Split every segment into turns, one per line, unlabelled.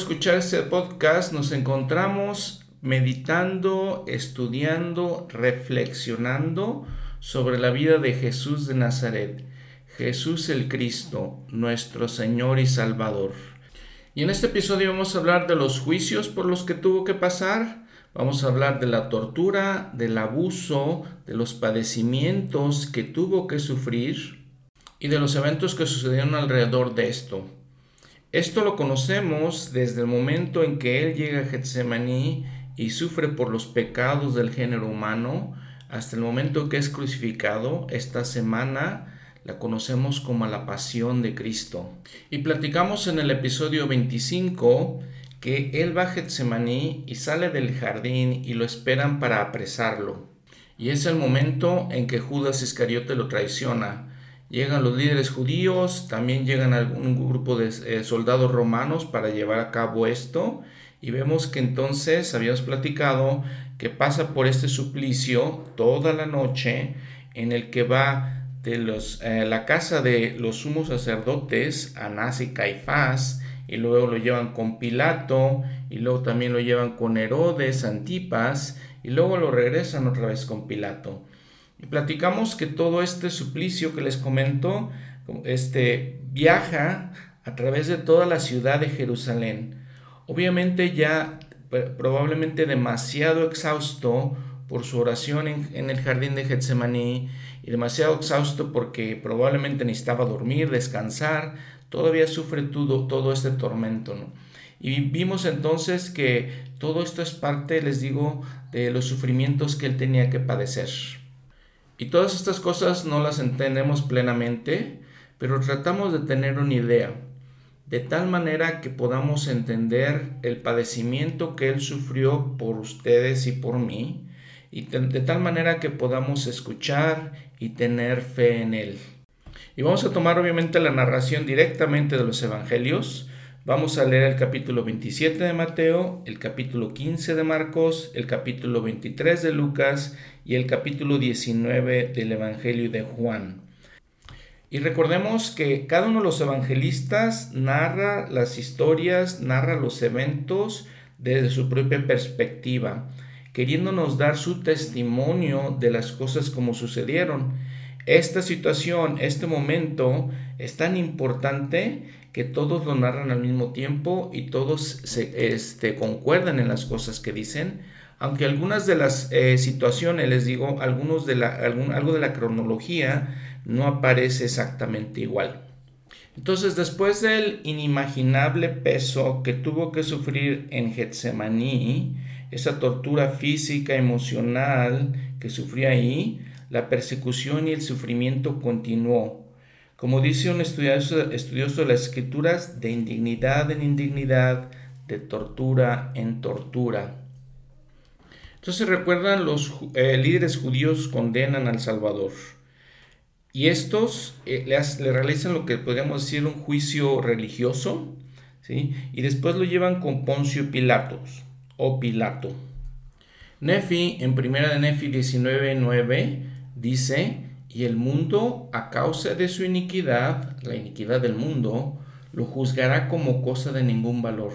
escuchar este podcast. Nos encontramos meditando, estudiando, reflexionando sobre la vida de Jesús de Nazaret. Jesús el Cristo, nuestro Señor y Salvador. Y en este episodio vamos a hablar de los juicios por los que tuvo que pasar. Vamos a hablar de la tortura, del abuso, de los padecimientos que tuvo que sufrir y de los eventos que sucedieron alrededor de esto. Esto lo conocemos desde el momento en que Él llega a Getsemaní y sufre por los pecados del género humano hasta el momento que es crucificado. Esta semana la conocemos como la pasión de Cristo. Y platicamos en el episodio 25 que Él va a Getsemaní y sale del jardín y lo esperan para apresarlo. Y es el momento en que Judas Iscariote lo traiciona Llegan los líderes judíos, también llegan algún grupo de eh, soldados romanos para llevar a cabo esto. Y vemos que entonces habíamos platicado que pasa por este suplicio toda la noche en el que va de los, eh, la casa de los sumos sacerdotes, Anás y Caifás, y luego lo llevan con Pilato, y luego también lo llevan con Herodes, Antipas, y luego lo regresan otra vez con Pilato. Y platicamos que todo este suplicio que les comento, este, viaja a través de toda la ciudad de Jerusalén. Obviamente ya probablemente demasiado exhausto por su oración en, el jardín de Getsemaní y demasiado exhausto porque probablemente necesitaba dormir, descansar, todavía sufre todo, todo este tormento. Y vimos entonces que todo esto es parte, les digo, de los sufrimientos que él tenía que padecer. Y todas estas cosas no las entendemos plenamente, pero tratamos de tener una idea, de tal manera que podamos entender el padecimiento que Él sufrió por ustedes y por mí, y de tal manera que podamos escuchar y tener fe en Él. Y vamos a tomar obviamente la narración directamente de los Evangelios, Vamos a leer el capítulo 27 de Mateo, el capítulo 15 de Marcos, el capítulo 23 de Lucas y el capítulo 19 del Evangelio de Juan. Y recordemos que cada uno de los evangelistas narra las historias, narra los eventos desde su propia perspectiva, queriéndonos dar su testimonio de las cosas como sucedieron. Esta situación, este momento es tan importante que todos lo narran al mismo tiempo y todos se, este, concuerdan en las cosas que dicen, aunque algunas de las eh, situaciones, les digo, algunos de la, algo de la cronología no aparece exactamente igual. Entonces, después del inimaginable peso que tuvo que sufrir en Getsemaní, esa tortura física, emocional que sufrió ahí, la persecución y el sufrimiento continuó como dice un estudioso, de las escrituras, de indignidad en indignidad, de tortura en tortura. Entonces recuerdan, los eh, líderes judíos condenan al Salvador. Y estos eh, le, realizan lo que podríamos decir un juicio religioso, ¿sí? y después lo llevan con Poncio Pilatos o Pilato. Nefi, en primera de Nefi 19.9, dice, y el mundo, a causa de su iniquidad, la iniquidad del mundo, lo juzgará como cosa de ningún valor.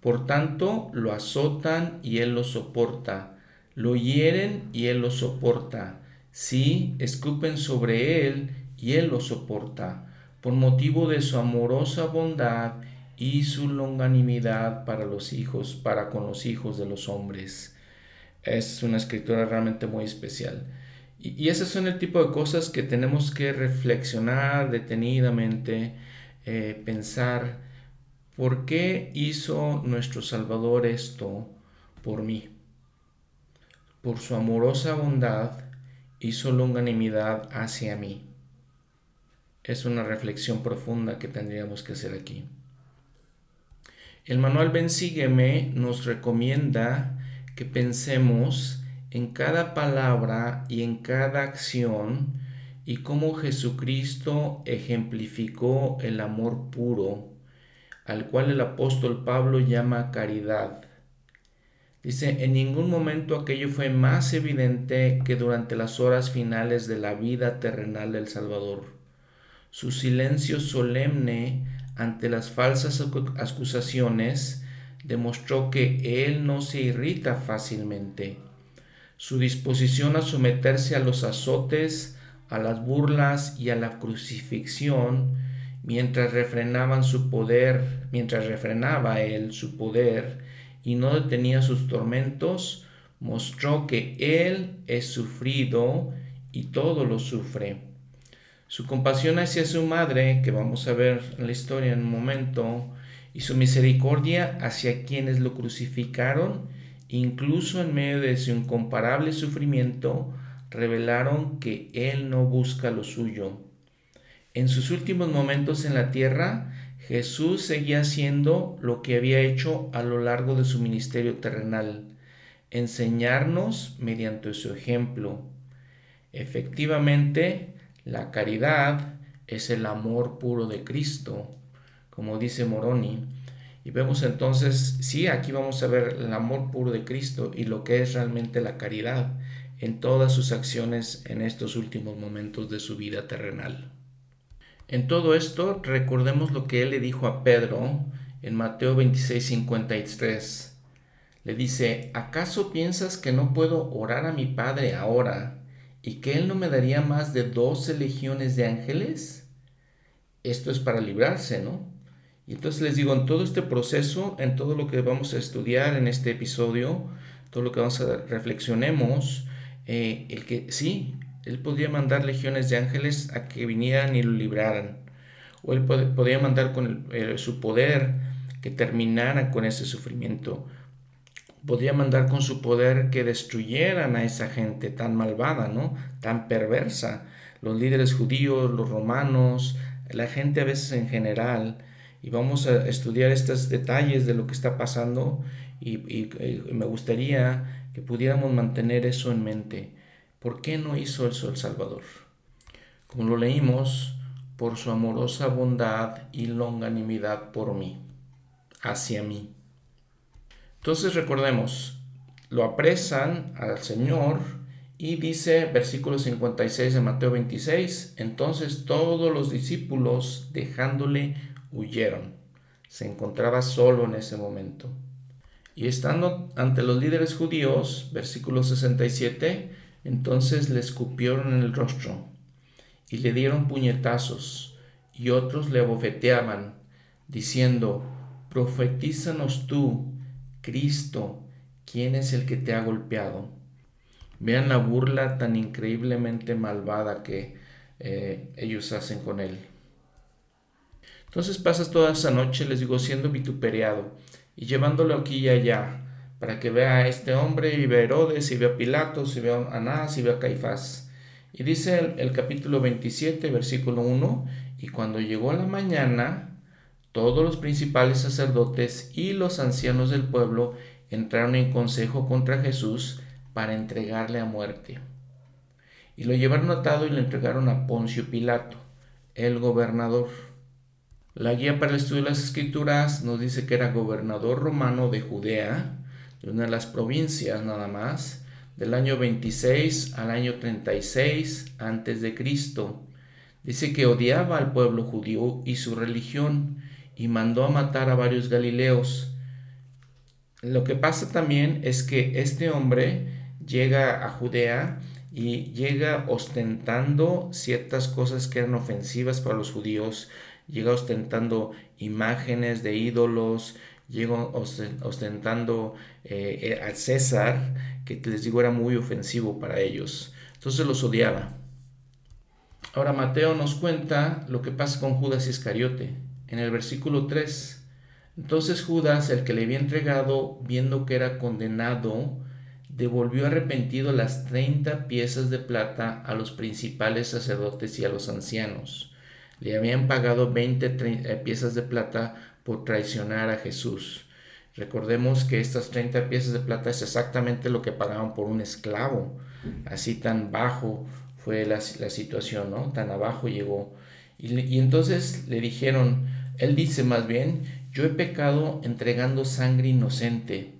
Por tanto, lo azotan y él lo soporta, lo hieren y él lo soporta, sí, escupen sobre él y él lo soporta, por motivo de su amorosa bondad y su longanimidad para los hijos, para con los hijos de los hombres. Es una escritura realmente muy especial. Y, esas son el tipo de cosas que tenemos que reflexionar detenidamente, eh, pensar, ¿por qué hizo nuestro Salvador esto por mí? Por su amorosa bondad su longanimidad hacia mí. Es una reflexión profunda que tendríamos que hacer aquí. El manual Bensígueme nos recomienda que pensemos en cada palabra y en cada acción y cómo Jesucristo ejemplificó el amor puro, al cual el apóstol Pablo llama caridad. Dice, en ningún momento aquello fue más evidente que durante las horas finales de la vida terrenal del Salvador. Su silencio solemne ante las falsas acusaciones, demostró que él no se irrita fácilmente. Su disposición a someterse a los azotes, a las burlas y a la crucifixión, mientras refrenaban su poder, mientras refrenaba él su poder y no detenía sus tormentos, mostró que él es sufrido y todo lo sufre. Su compasión hacia su madre, que vamos a ver en la historia en un momento, y su misericordia hacia quienes lo crucificaron, incluso en medio de su incomparable sufrimiento, revelaron que Él no busca lo suyo. En sus últimos momentos en la tierra, Jesús seguía haciendo lo que había hecho a lo largo de su ministerio terrenal, enseñarnos mediante su ejemplo. Efectivamente, la caridad es el amor puro de Cristo, como dice Moroni. Y vemos entonces, sí, aquí vamos a ver el amor puro de Cristo y lo que es realmente la caridad en todas sus acciones en estos últimos momentos de su vida terrenal. En todo esto, recordemos lo que él le dijo a Pedro en Mateo 26, 53. Le dice, ¿acaso piensas que no puedo orar a mi Padre ahora y que Él no me daría más de doce legiones de ángeles? Esto es para librarse, ¿no? Entonces les digo, en todo este proceso, en todo lo que vamos a estudiar en este episodio, todo lo que vamos a reflexionemos, eh, el que sí, él podría mandar legiones de ángeles a que vinieran y lo libraran. O él podría mandar con su poder que terminaran con ese sufrimiento. Podría mandar con su poder que destruyeran a esa gente tan malvada, ¿no? Tan perversa. Los líderes judíos, los romanos, la gente a veces en general. Y vamos a estudiar estos detalles de lo que está pasando y, me gustaría que pudiéramos mantener eso en mente ¿Por qué no hizo eso el Salvador? Como lo leímos, por su amorosa bondad y longanimidad por mí, hacia mí. Entonces recordemos, lo apresan al Señor y dice versículo 56 de Mateo 26, entonces todos los discípulos dejándole huyeron. Se encontraba solo en ese momento. Y estando ante los líderes judíos, versículo 67, entonces le escupieron en el rostro y le dieron puñetazos, y otros le abofeteaban, diciendo, Profetízanos tú, Cristo, ¿quién es el que te ha golpeado? Vean la burla tan increíblemente malvada que eh, ellos hacen con él. Entonces pasas toda esa noche, les digo, siendo vituperiado y llevándolo aquí y allá, para que vea a este hombre y vea a Herodes y vea a Pilatos y vea a Anás y vea a Caifás. Y dice el, capítulo 27, versículo 1, y cuando llegó la mañana, todos los principales sacerdotes y los ancianos del pueblo entraron en consejo contra Jesús para entregarle a muerte. Y lo llevaron atado y lo entregaron a Poncio Pilato, el gobernador. La guía para el estudio de las escrituras nos dice que era gobernador romano de Judea, de una de las provincias nada más, del año 26 al año 36 antes de Cristo. Dice que odiaba al pueblo judío y su religión y mandó a matar a varios galileos. Lo que pasa también es que este hombre llega a Judea y llega ostentando ciertas cosas que eran ofensivas para los judíos, llega ostentando imágenes de ídolos, llegó ostentando eh, eh, al César, que les digo era muy ofensivo para ellos. Entonces los odiaba. Ahora Mateo nos cuenta lo que pasa con Judas Iscariote en el versículo 3. Entonces Judas, el que le había entregado, viendo que era condenado, devolvió arrepentido las treinta piezas de plata a los principales sacerdotes y a los ancianos. Le habían pagado veinte eh, piezas de plata por traicionar a Jesús. Recordemos que estas 30 piezas de plata es exactamente lo que pagaban por un esclavo. Así tan bajo fue la, situación, ¿no? Tan abajo llegó. Y, y entonces le dijeron, él dice más bien, yo he pecado entregando sangre inocente.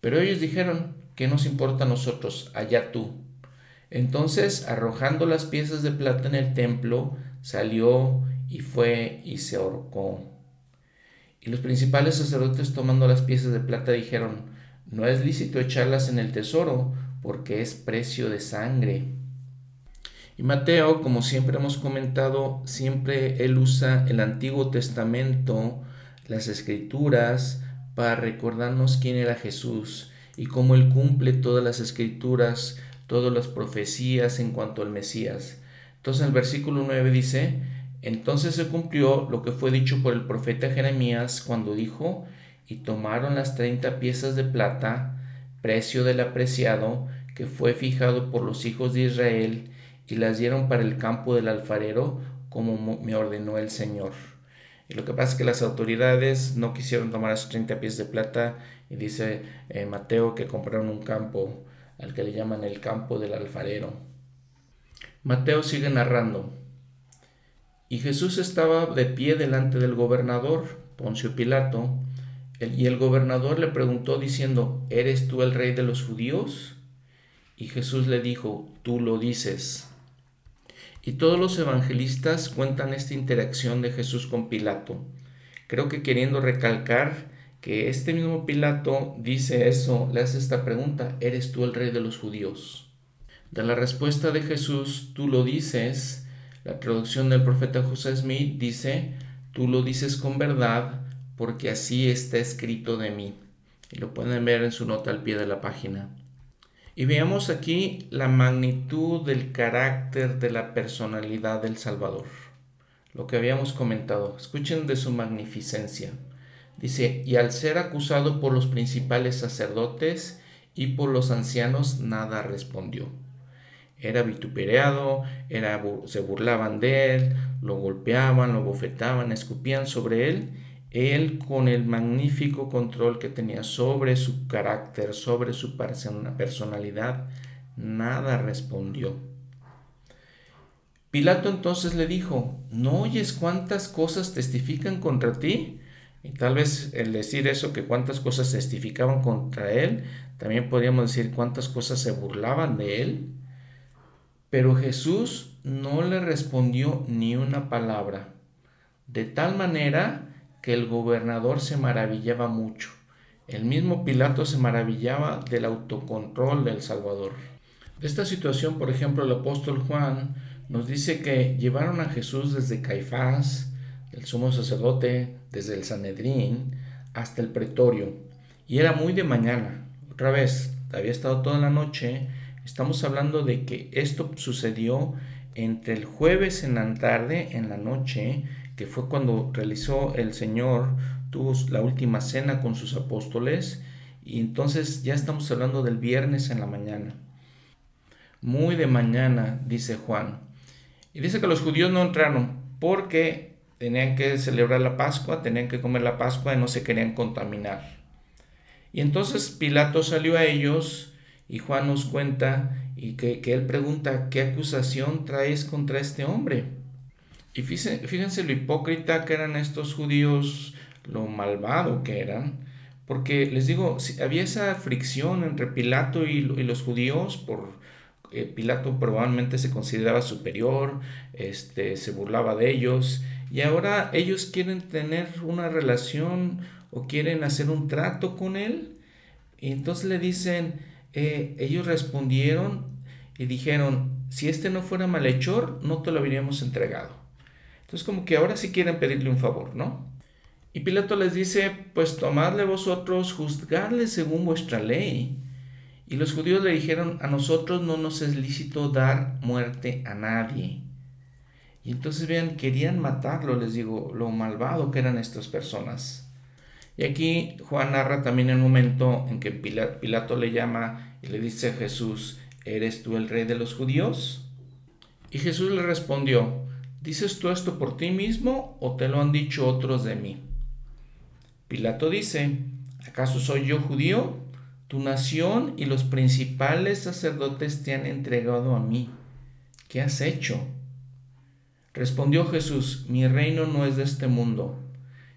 Pero ellos dijeron, ¿qué nos importa a nosotros? Allá tú. Entonces, arrojando las piezas de plata en el templo, salió y fue y se ahorcó. Y los principales sacerdotes tomando las piezas de plata dijeron, no es lícito echarlas en el tesoro, porque es precio de sangre. Y Mateo, como siempre hemos comentado, siempre él usa el Antiguo Testamento, las escrituras, para recordarnos quién era Jesús y cómo él cumple todas las escrituras, todas las profecías en cuanto al Mesías. Entonces el versículo 9 dice, entonces se cumplió lo que fue dicho por el profeta Jeremías cuando dijo, y tomaron las treinta piezas de plata, precio del apreciado, que fue fijado por los hijos de Israel, y las dieron para el campo del alfarero, como me ordenó el Señor. Y lo que pasa es que las autoridades no quisieron tomar esos 30 pies de plata y dice eh, Mateo que compraron un campo al que le llaman el campo del alfarero. Mateo sigue narrando. Y Jesús estaba de pie delante del gobernador, Poncio Pilato, y el gobernador le preguntó diciendo, ¿eres tú el rey de los judíos? Y Jesús le dijo, tú lo dices. Y todos los evangelistas cuentan esta interacción de Jesús con Pilato. Creo que queriendo recalcar que este mismo Pilato dice eso, le hace esta pregunta, ¿eres tú el rey de los judíos? De la respuesta de Jesús, tú lo dices, la traducción del profeta José Smith dice, tú lo dices con verdad, porque así está escrito de mí. Y lo pueden ver en su nota al pie de la página. Y veamos aquí la magnitud del carácter de la personalidad del Salvador. Lo que habíamos comentado. Escuchen de su magnificencia. Dice, y al ser acusado por los principales sacerdotes y por los ancianos, nada respondió. Era vituperado, era, se burlaban de él, lo golpeaban, lo bofetaban, escupían sobre él él con el magnífico control que tenía sobre su carácter, sobre su personalidad, nada respondió. Pilato entonces le dijo, ¿no oyes cuántas cosas testifican contra ti? Y tal vez el decir eso, que cuántas cosas testificaban contra él, también podríamos decir cuántas cosas se burlaban de él. Pero Jesús no le respondió ni una palabra, de tal manera que el gobernador se maravillaba mucho. El mismo Pilato se maravillaba del autocontrol del Salvador. De esta situación, por ejemplo, el apóstol Juan nos dice que llevaron a Jesús desde Caifás, el sumo sacerdote, desde el Sanedrín, hasta el pretorio. Y era muy de mañana. Otra vez, había estado toda la noche. Estamos hablando de que esto sucedió entre el jueves en la tarde, en la noche, que fue cuando realizó el Señor, tuvo la última cena con sus apóstoles, y entonces ya estamos hablando del viernes en la mañana. Muy de mañana, dice Juan. Y dice que los judíos no entraron porque tenían que celebrar la Pascua, tenían que comer la Pascua y no se querían contaminar. Y entonces Pilato salió a ellos y Juan nos cuenta y que, que él pregunta, ¿qué acusación traes contra este hombre? Y fíjense, lo hipócrita que eran estos judíos, lo malvado que eran, porque les digo, había esa fricción entre Pilato y, los judíos, por eh, Pilato probablemente se consideraba superior, este, se burlaba de ellos, y ahora ellos quieren tener una relación o quieren hacer un trato con él, y entonces le dicen, eh, ellos respondieron y dijeron, si este no fuera malhechor, no te lo habríamos entregado. Entonces como que ahora sí quieren pedirle un favor, ¿no? Y Pilato les dice, pues tomadle vosotros, juzgadle según vuestra ley. Y los judíos le dijeron, a nosotros no nos es lícito dar muerte a nadie. Y entonces vean, querían matarlo, les digo, lo malvado que eran estas personas. Y aquí Juan narra también el momento en que Pilato le llama y le dice a Jesús, ¿eres tú el rey de los judíos? Y Jesús le respondió, ¿Dices tú esto por ti mismo o te lo han dicho otros de mí? Pilato dice, ¿acaso soy yo judío? Tu nación y los principales sacerdotes te han entregado a mí. ¿Qué has hecho? Respondió Jesús, mi reino no es de este mundo.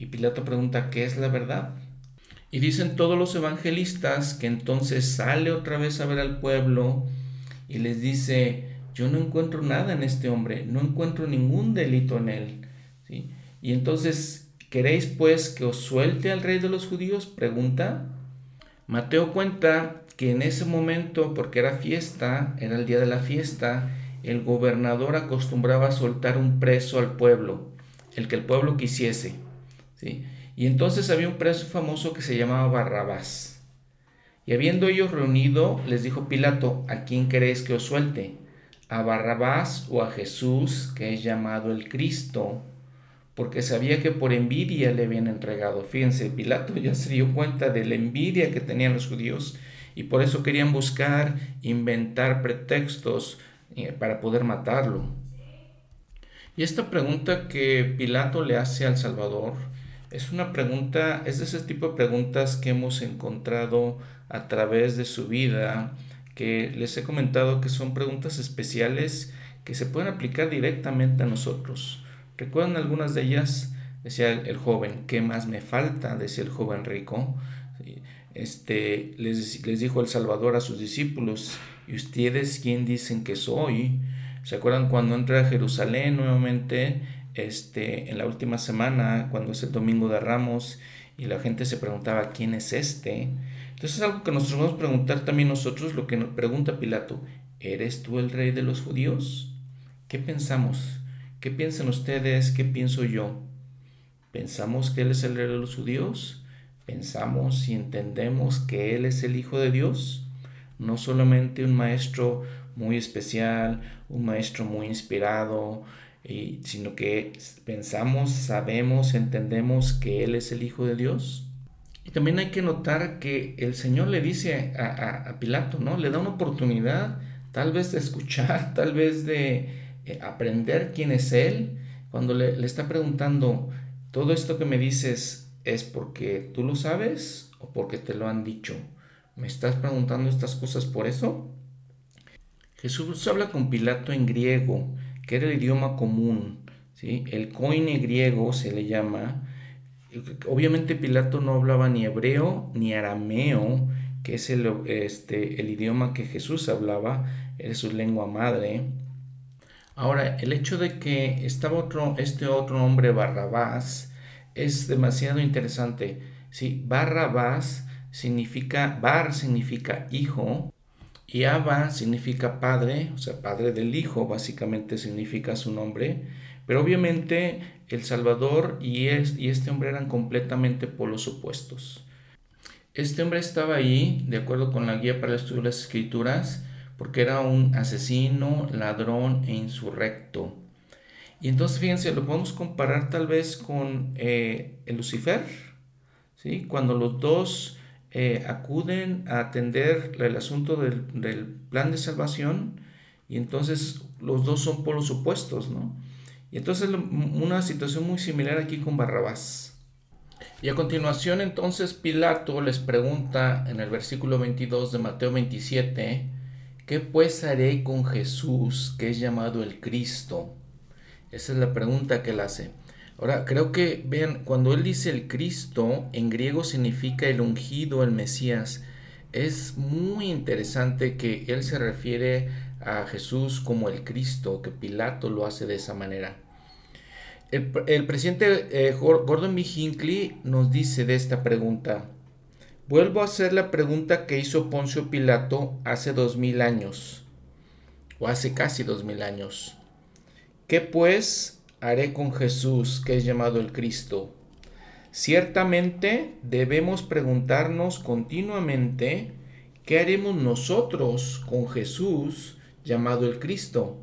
Y Pilato pregunta, ¿qué es la verdad? Y dicen todos los evangelistas que entonces sale otra vez a ver al pueblo y les dice, yo no encuentro nada en este hombre, no encuentro ningún delito en él. Y entonces, ¿queréis pues que os suelte al rey de los judíos? Pregunta. Mateo cuenta que en ese momento, porque era fiesta, era el día de la fiesta, el gobernador acostumbraba a soltar un preso al pueblo, el que el pueblo quisiese. Y entonces había un preso famoso que se llamaba Barrabás. Y habiendo ellos reunido, les dijo Pilato, ¿a quién queréis que os suelte? ¿A Barrabás o a Jesús, que es llamado el Cristo? Porque sabía que por envidia le habían entregado. Fíjense, Pilato ya se dio cuenta de la envidia que tenían los judíos y por eso querían buscar, inventar pretextos eh, para poder matarlo. Y esta pregunta que Pilato le hace al Salvador, es una pregunta, es de ese tipo de preguntas que hemos encontrado a través de su vida, que les he comentado que son preguntas especiales que se pueden aplicar directamente a nosotros. ¿Recuerdan algunas de ellas? Decía el, joven, ¿qué más me falta? Decía el joven rico. Este, les, les dijo el Salvador a sus discípulos, ¿y ustedes quién dicen que soy? ¿Se acuerdan cuando entra a Jerusalén nuevamente? Este, en la última semana, cuando es el domingo de Ramos, y la gente se preguntaba, ¿quién es este? Entonces es algo que nos vamos a preguntar también nosotros, lo que nos pregunta Pilato, ¿eres tú el rey de los judíos? ¿Qué pensamos? ¿Qué piensan ustedes? ¿Qué pienso yo? ¿Pensamos que Él es el rey de los judíos? ¿Pensamos y entendemos que Él es el Hijo de Dios? No solamente un maestro muy especial, un maestro muy inspirado, sino que pensamos, sabemos, entendemos que Él es el Hijo de Dios. Y también hay que notar que el Señor le dice a, Pilato, ¿no? Le da una oportunidad tal vez de escuchar, tal vez de eh, aprender quién es Él, cuando le, le está preguntando, ¿todo esto que me dices es porque tú lo sabes o porque te lo han dicho? ¿Me estás preguntando estas cosas por eso? Jesús habla con Pilato en griego que era el idioma común, ¿sí? el coine griego se le llama. Obviamente Pilato no hablaba ni hebreo ni arameo, que es el, este, el idioma que Jesús hablaba, era su lengua madre. Ahora, el hecho de que estaba otro, este otro hombre Barrabás es demasiado interesante. ¿sí? Barrabás significa, bar significa hijo, y Abba significa padre, o sea, padre del hijo, básicamente significa su nombre. Pero obviamente el Salvador y, este hombre eran completamente polos opuestos. Este hombre estaba ahí, de acuerdo con la guía para el estudio de las escrituras, porque era un asesino, ladrón e insurrecto. Y entonces, fíjense, lo podemos comparar tal vez con eh, el Lucifer, ¿sí? Cuando los dos eh, acuden a atender el asunto del, plan de salvación y entonces los dos son polos opuestos, ¿no? Y entonces una situación muy similar aquí con Barrabás. Y a continuación entonces Pilato les pregunta en el versículo 22 de Mateo 27, ¿qué pues haré con Jesús que es llamado el Cristo? Esa es la pregunta que él hace. Ahora, creo que, vean, cuando él dice el Cristo, en griego significa el ungido, el Mesías. Es muy interesante que él se refiere a Jesús como el Cristo, que Pilato lo hace de esa manera. El, presidente eh, Gordon B. Hinckley nos dice de esta pregunta, vuelvo a hacer la pregunta que hizo Poncio Pilato hace dos mil años, o hace casi dos mil años. ¿Qué pues haré con Jesús, que es llamado el Cristo? Ciertamente debemos preguntarnos continuamente, ¿qué haremos nosotros con Jesús, llamado el Cristo?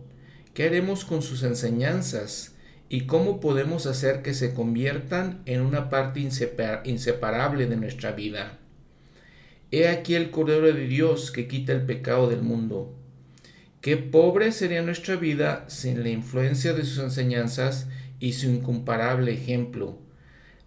¿Qué haremos con sus enseñanzas? ¿Y cómo podemos hacer que se conviertan en una parte inseparable de nuestra vida? He aquí el Cordero de Dios que quita el pecado del mundo. Qué pobre sería nuestra vida sin la influencia de sus enseñanzas y su incomparable ejemplo.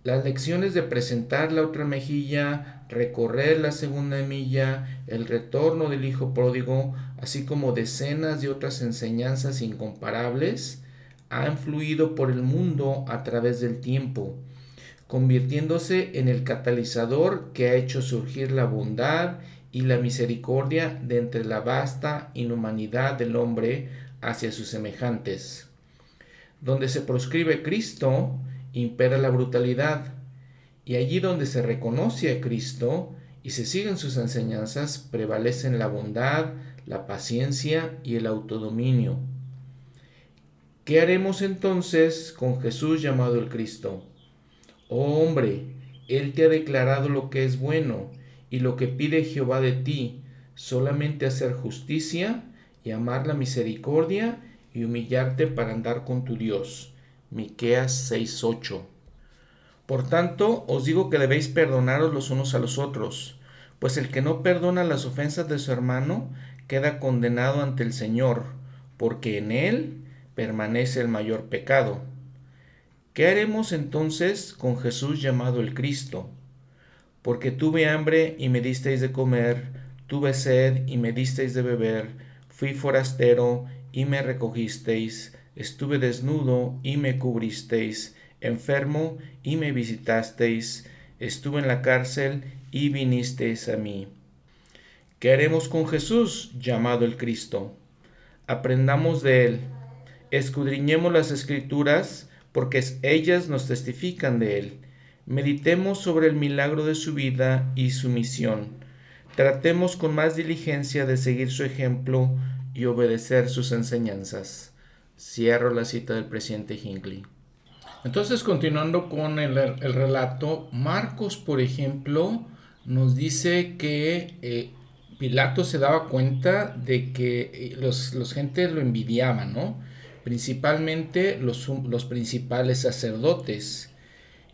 las lecciones de presentar la otra mejilla, recorrer la segunda milla, el retorno del Hijo pródigo, así como decenas de otras enseñanzas incomparables, han fluido por el mundo a través del tiempo, convirtiéndose en el catalizador que ha hecho surgir la bondad y la misericordia de entre la vasta inhumanidad del hombre hacia sus semejantes. Donde se proscribe Cristo, impera la brutalidad, y allí donde se reconoce a Cristo y se siguen sus enseñanzas, prevalecen la bondad, la paciencia y el autodominio. ¿Qué haremos entonces con Jesús llamado el Cristo? Oh hombre, Él te ha declarado lo que es bueno y lo que pide Jehová de ti, solamente hacer justicia y amar la misericordia y humillarte para andar con tu Dios. Miqueas 6:8. Por tanto, os digo que debéis perdonaros los unos a los otros, pues el que no perdona las ofensas de su hermano queda condenado ante el Señor, porque en él permanece el mayor pecado. ¿Qué haremos entonces con Jesús llamado el Cristo? Porque tuve hambre y me disteis de comer, tuve sed y me disteis de beber, fui forastero y me recogisteis, estuve desnudo y me cubristeis, enfermo y me visitasteis, estuve en la cárcel y vinisteis a mí. ¿Qué haremos con Jesús llamado el Cristo? Aprendamos de él, escudriñemos las escrituras, porque ellas nos testifican de él. Meditemos sobre el milagro de su vida y su misión. Tratemos con más diligencia de seguir su ejemplo y obedecer sus enseñanzas. Cierro la cita del presidente Hinckley. Entonces, continuando con el, relato, Marcos, por ejemplo, nos dice que eh, Pilato se daba cuenta de que eh, los, los gentes lo envidiaban, ¿no? Principalmente los, los principales sacerdotes.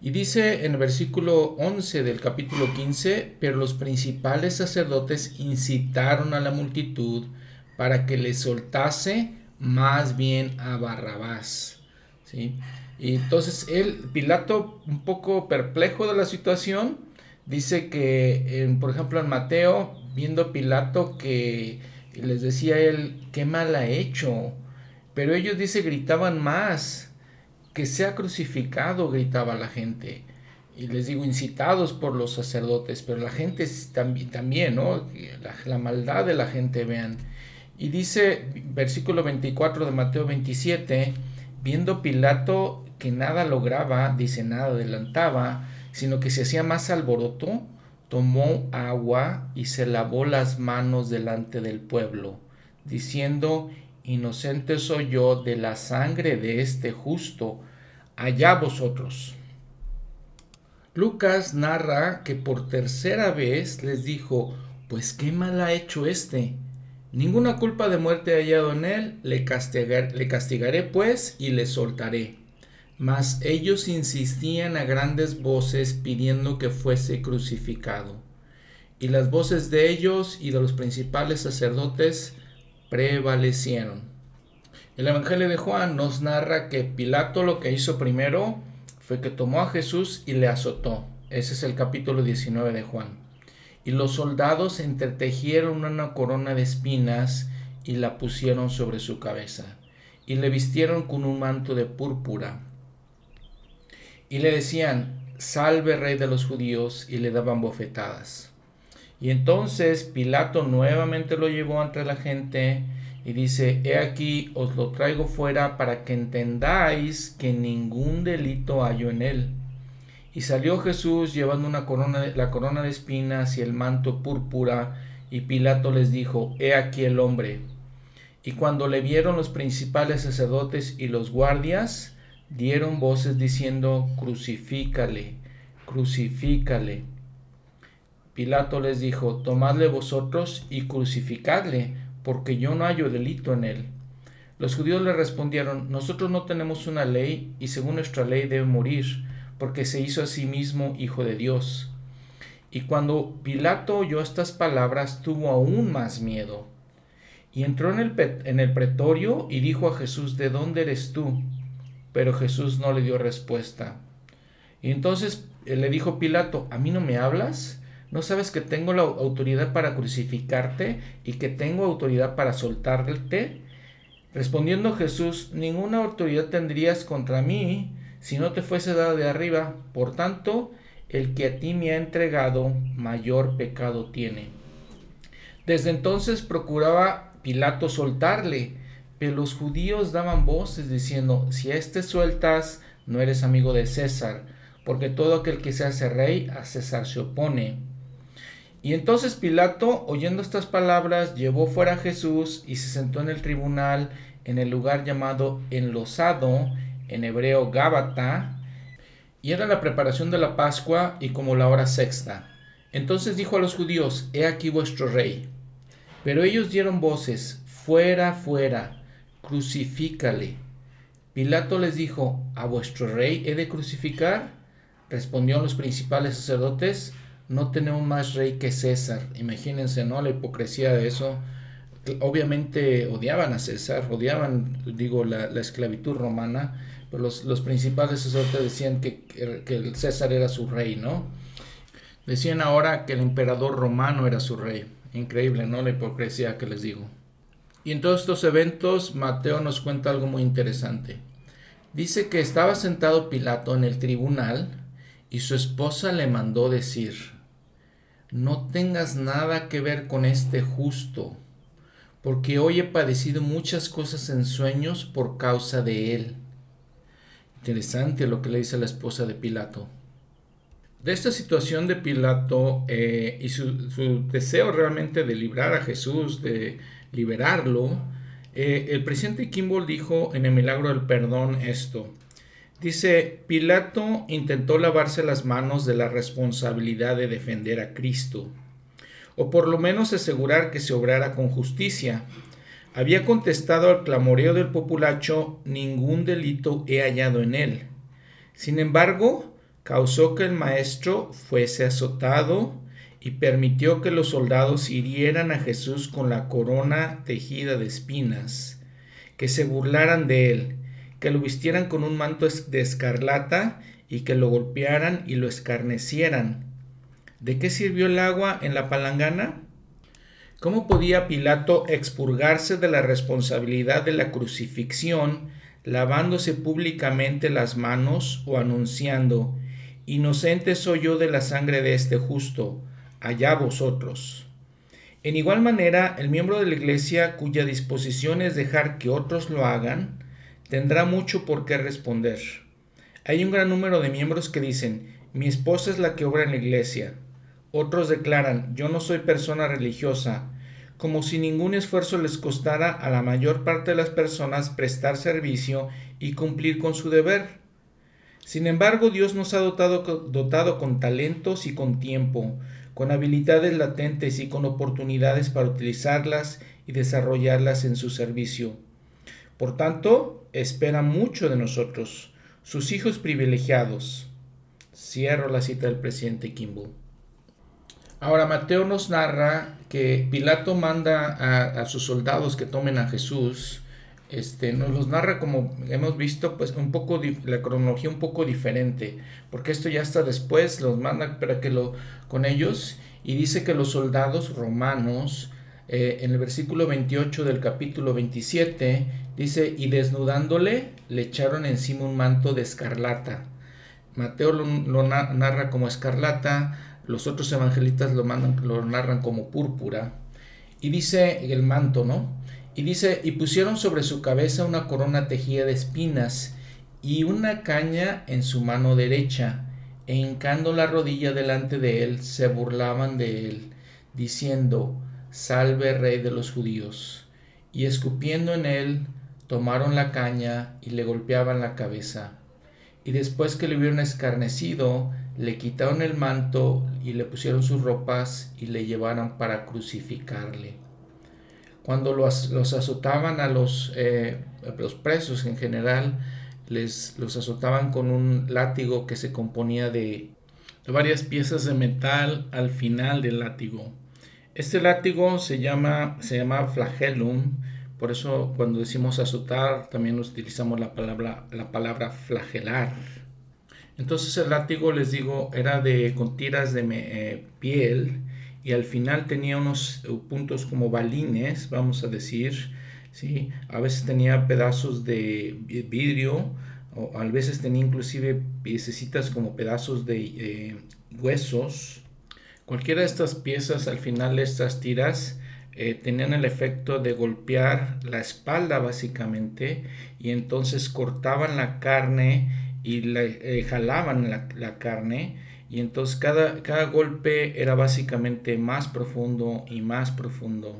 Y dice en el versículo 11 del capítulo 15, pero los principales sacerdotes incitaron a la multitud para que le soltase más bien a Barrabás. ¿sí? Y entonces él, Pilato, un poco perplejo de la situación, dice que, por ejemplo, en Mateo viendo Pilato que les decía él, qué mal ha hecho. Pero ellos, dice, gritaban más, que sea crucificado, gritaba la gente. Y les digo, incitados por los sacerdotes, pero la gente también, ¿no? La, la maldad de la gente, vean. Y dice, versículo 24 de Mateo 27, viendo Pilato que nada lograba, dice, nada adelantaba, sino que se hacía más alboroto, tomó agua y se lavó las manos delante del pueblo, diciendo, Inocente soy yo de la sangre de este justo, allá vosotros. Lucas narra que por tercera vez les dijo, pues qué mal ha hecho este. Ninguna culpa de muerte hallado en él, le, le castigaré pues y le soltaré. Mas ellos insistían a grandes voces pidiendo que fuese crucificado. Y las voces de ellos y de los principales sacerdotes prevalecieron. El Evangelio de Juan nos narra que Pilato lo que hizo primero fue que tomó a Jesús y le azotó. Ese es el capítulo 19 de Juan. Y los soldados entretejieron una corona de espinas y la pusieron sobre su cabeza. Y le vistieron con un manto de púrpura y le decían, salve rey de los judíos, y le daban bofetadas. Y entonces Pilato nuevamente lo llevó ante la gente y dice, he aquí os lo traigo fuera para que entendáis que ningún delito hallo en él. Y salió Jesús llevando una corona, la corona de espinas y el manto púrpura, y Pilato les dijo, he aquí el hombre. Y cuando le vieron los principales sacerdotes y los guardias, dieron voces diciendo, crucifícale, crucifícale. Pilato les dijo, tomadle vosotros y crucificadle, porque yo no hallo delito en él. Los judíos le respondieron, nosotros no tenemos una ley, y según nuestra ley debe morir, porque se hizo a sí mismo hijo de Dios. Y cuando Pilato oyó estas palabras, tuvo aún más miedo. Y entró en el, en el pretorio y dijo a Jesús, ¿de dónde eres tú? Pero Jesús no le dio respuesta. Y entonces eh, le dijo Pilato, ¿a mí no me hablas? ¿No sabes que tengo la autoridad para crucificarte y que tengo autoridad para soltarte? Respondiendo Jesús, ninguna autoridad tendrías contra mí si no te fuese dado de arriba. Por tanto, el que a ti me ha entregado, mayor pecado tiene. Desde entonces procuraba Pilato soltarle, pero los judíos daban voces diciendo, si a este sueltas, no eres amigo de César, porque todo aquel que se hace rey a César se opone. Y entonces Pilato, oyendo estas palabras, llevó fuera a Jesús y se sentó en el tribunal en el lugar llamado enlosado, en hebreo Gábata, y era la preparación de la Pascua y como la hora sexta. Entonces dijo a los judíos, He aquí vuestro rey. Pero ellos dieron voces, Fuera, fuera, crucifícale. Pilato les dijo, ¿A vuestro rey he de crucificar? Respondieron los principales sacerdotes, no tenemos más rey que César. Imagínense, ¿no? La hipocresía de eso. Obviamente odiaban a César, odiaban, digo, la, esclavitud romana, pero los, los, principales sacerdotes decían que, que el César era su rey, ¿no? Decían ahora que el emperador romano era su rey. Increíble, ¿no? La hipocresía que les digo. Y en todos estos eventos, Mateo nos cuenta algo muy interesante. Dice que estaba sentado Pilato en el tribunal y su esposa le mandó decir, no tengas nada que ver con este justo, porque hoy he padecido muchas cosas en sueños por causa de él. Interesante lo que le dice la esposa de Pilato de esta situación de Pilato eh, y su, deseo realmente de librar a Jesús, de liberarlo, eh, el presidente Kimball dijo en el milagro del perdón esto. Dice, Pilato intentó lavarse las manos de la responsabilidad de defender a Cristo, o por lo menos asegurar que se obrara con justicia. Había contestado al clamoreo del populacho, ningún delito he hallado en él. Sin embargo, causó que el maestro fuese azotado y permitió que los soldados hirieran a Jesús con la corona tejida de espinas, que se burlaran de él, que lo vistieran con un manto de escarlata y que lo golpearan y lo escarnecieran. ¿De qué sirvió el agua en la palangana? ¿Cómo podía Pilato expurgarse de la responsabilidad de la crucifixión lavándose públicamente las manos o anunciando Inocente soy yo de la sangre de este justo, allá vosotros. En igual manera, el miembro de la Iglesia cuya disposición es dejar que otros lo hagan, tendrá mucho por qué responder. Hay un gran número de miembros que dicen, mi esposa es la que obra en la Iglesia. Otros declaran, yo no soy persona religiosa, como si ningún esfuerzo les costara a la mayor parte de las personas prestar servicio y cumplir con su deber. Sin embargo, Dios nos ha dotado, dotado con talentos y con tiempo, con habilidades latentes y con oportunidades para utilizarlas y desarrollarlas en su servicio. Por tanto, espera mucho de nosotros, sus hijos privilegiados. Cierro la cita del presidente Kimball. Ahora Mateo nos narra que Pilato manda a, sus soldados que tomen a Jesús este, nos los narra como hemos visto, pues un poco, la cronología un poco diferente, porque esto ya está después, los manda para que lo, con ellos, y dice que los soldados romanos, eh, en el versículo 28 del capítulo 27, dice, y desnudándole, le echaron encima un manto de escarlata. Mateo lo, narra como escarlata, los otros evangelistas lo, lo narran como púrpura, y dice el manto, ¿no? Y dice, y pusieron sobre su cabeza una corona tejida de espinas y una caña en su mano derecha, e hincando la rodilla delante de él, se burlaban de él, diciendo, Salve rey de los judíos. Y escupiendo en él, tomaron la caña y le golpeaban la cabeza. Y después que le hubieron escarnecido, le quitaron el manto y le pusieron sus ropas y le llevaron para crucificarle cuando los, azotaban a los, eh, los presos en general, les los azotaban con un látigo que se componía de, varias piezas de metal al final del látigo. Este látigo se llama, se llama flagellum, por eso cuando decimos azotar también utilizamos la palabra, la palabra flagelar. Entonces el látigo, les digo, era de con tiras de eh, piel y al final tenía unos puntos como balines, vamos a decir, ¿sí? A veces tenía pedazos de vidrio, o a veces tenía inclusive piececitas como pedazos de eh, huesos. Cualquiera de estas piezas, al final estas tiras, eh, tenían el efecto de golpear la espalda básicamente y entonces cortaban la carne y eh, jalaban la, la, carne y entonces cada, cada golpe era básicamente más profundo y más profundo.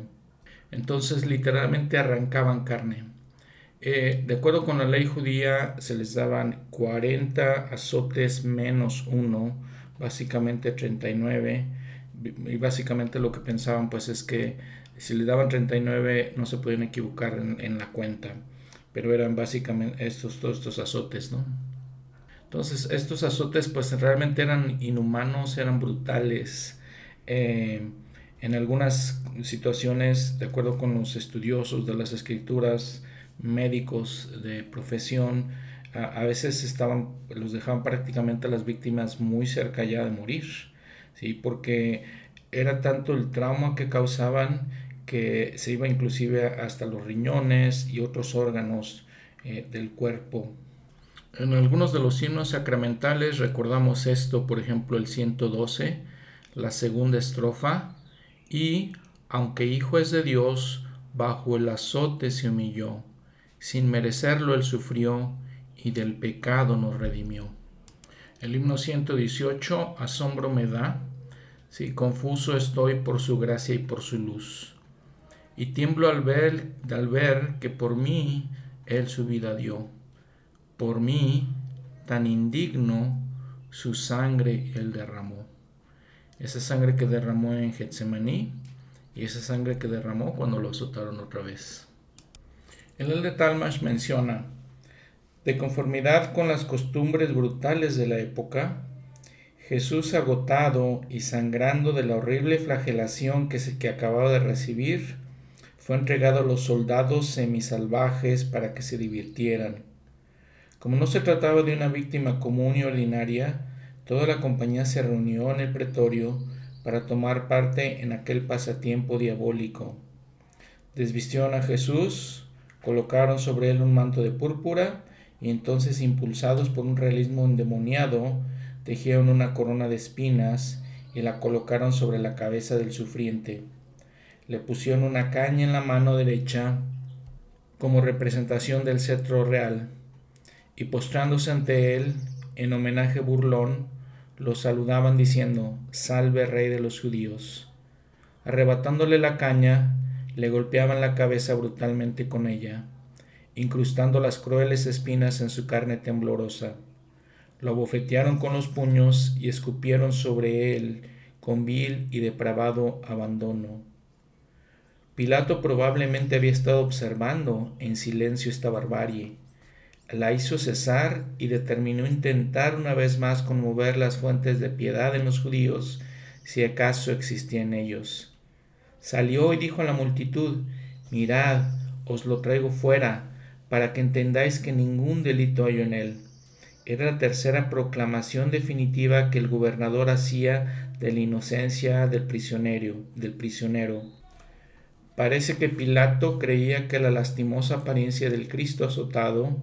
Entonces literalmente arrancaban carne. Eh, de acuerdo con la ley judía se les daban 40 azotes menos uno, básicamente 39 y básicamente lo que pensaban pues es que si le daban 39 no se podían equivocar en, la cuenta, pero eran básicamente estos, todos estos azotes, ¿no? Entonces, estos azotes pues realmente eran inhumanos, eran brutales. Eh, en algunas situaciones, de acuerdo con los estudiosos de las escrituras, médicos de profesión, a, veces estaban, los dejaban prácticamente a las víctimas muy cerca ya de morir, ¿sí? porque era tanto el trauma que causaban que se iba inclusive hasta los riñones y otros órganos eh, del cuerpo en algunos de los himnos sacramentales recordamos esto, por ejemplo, el 112, la segunda estrofa, y aunque hijo es de Dios, bajo el azote se humilló, sin merecerlo él sufrió, y del pecado nos redimió. El himno 118, asombro me da, si confuso estoy por su gracia y por su luz. Y tiemblo al ver, al ver que por mí él su vida dio por mí, tan indigno, su sangre él derramó. Esa sangre que derramó en Getsemaní y esa sangre que derramó cuando lo azotaron otra vez. El de Talmash menciona, de conformidad con las costumbres brutales de la época, Jesús agotado y sangrando de la horrible flagelación que, se, que acababa de recibir, fue entregado a los soldados semisalvajes para que se divirtieran como no se trataba de una víctima común y ordinaria, toda la compañía se reunió en el pretorio para tomar parte en aquel pasatiempo diabólico. Desvistieron a Jesús, colocaron sobre él un manto de púrpura y entonces, impulsados por un realismo endemoniado, tejieron una corona de espinas y la colocaron sobre la cabeza del sufriente. Le pusieron una caña en la mano derecha como representación del cetro real y postrándose ante él en homenaje burlón, lo saludaban diciendo, Salve Rey de los judíos. Arrebatándole la caña, le golpeaban la cabeza brutalmente con ella, incrustando las crueles espinas en su carne temblorosa. Lo abofetearon con los puños y escupieron sobre él con vil y depravado abandono. Pilato probablemente había estado observando en silencio esta barbarie la hizo cesar y determinó intentar una vez más conmover las fuentes de piedad en los judíos, si acaso existía en ellos. Salió y dijo a la multitud, Mirad, os lo traigo fuera, para que entendáis que ningún delito hay en él. Era la tercera proclamación definitiva que el gobernador hacía de la inocencia del prisionero, del prisionero. Parece que Pilato creía que la lastimosa apariencia del Cristo azotado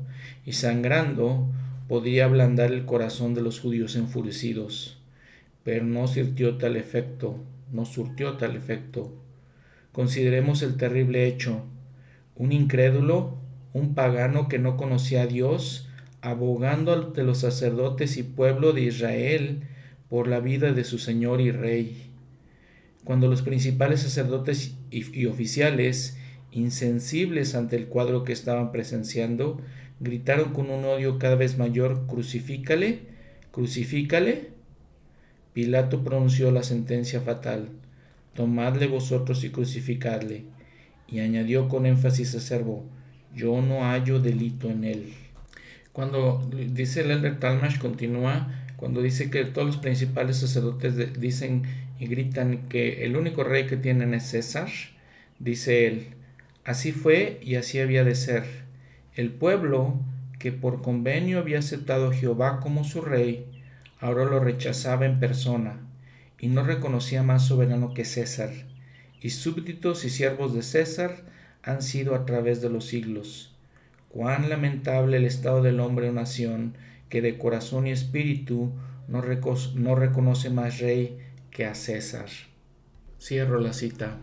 y sangrando podría ablandar el corazón de los judíos enfurecidos, pero no surtió tal efecto, no surtió tal efecto. Consideremos el terrible hecho. Un incrédulo, un pagano que no conocía a Dios, abogando ante los sacerdotes y pueblo de Israel por la vida de su Señor y Rey. Cuando los principales sacerdotes y, oficiales, insensibles ante el cuadro que estaban presenciando, gritaron con un odio cada vez mayor, crucifícale, crucifícale. Pilato pronunció la sentencia fatal, tomadle vosotros y crucificadle, y añadió con énfasis acervo, yo no hallo delito en él. Cuando dice el elder Talmash, continúa, cuando dice que todos los principales sacerdotes dicen y gritan que el único rey que tienen es César, dice él, así fue y así había de ser. El pueblo, que por convenio había aceptado a Jehová como su rey, ahora lo rechazaba en persona, y no reconocía más soberano que César, y súbditos y siervos de César han sido a través de los siglos. Cuán lamentable el estado del hombre o nación, que de corazón y espíritu no, no reconoce más rey que a César. Cierro la cita.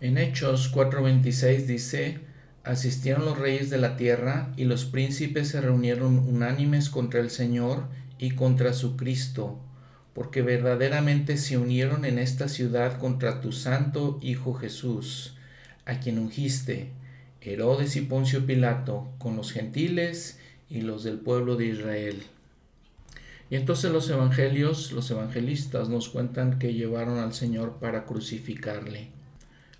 En Hechos 4:26 dice, asistieron los reyes de la tierra y los príncipes se reunieron unánimes contra el Señor y contra su Cristo, porque verdaderamente se unieron en esta ciudad contra tu santo Hijo Jesús, a quien ungiste, Herodes y Poncio Pilato, con los gentiles y los del pueblo de Israel. Y entonces los evangelios, los evangelistas nos cuentan que llevaron al Señor para crucificarle.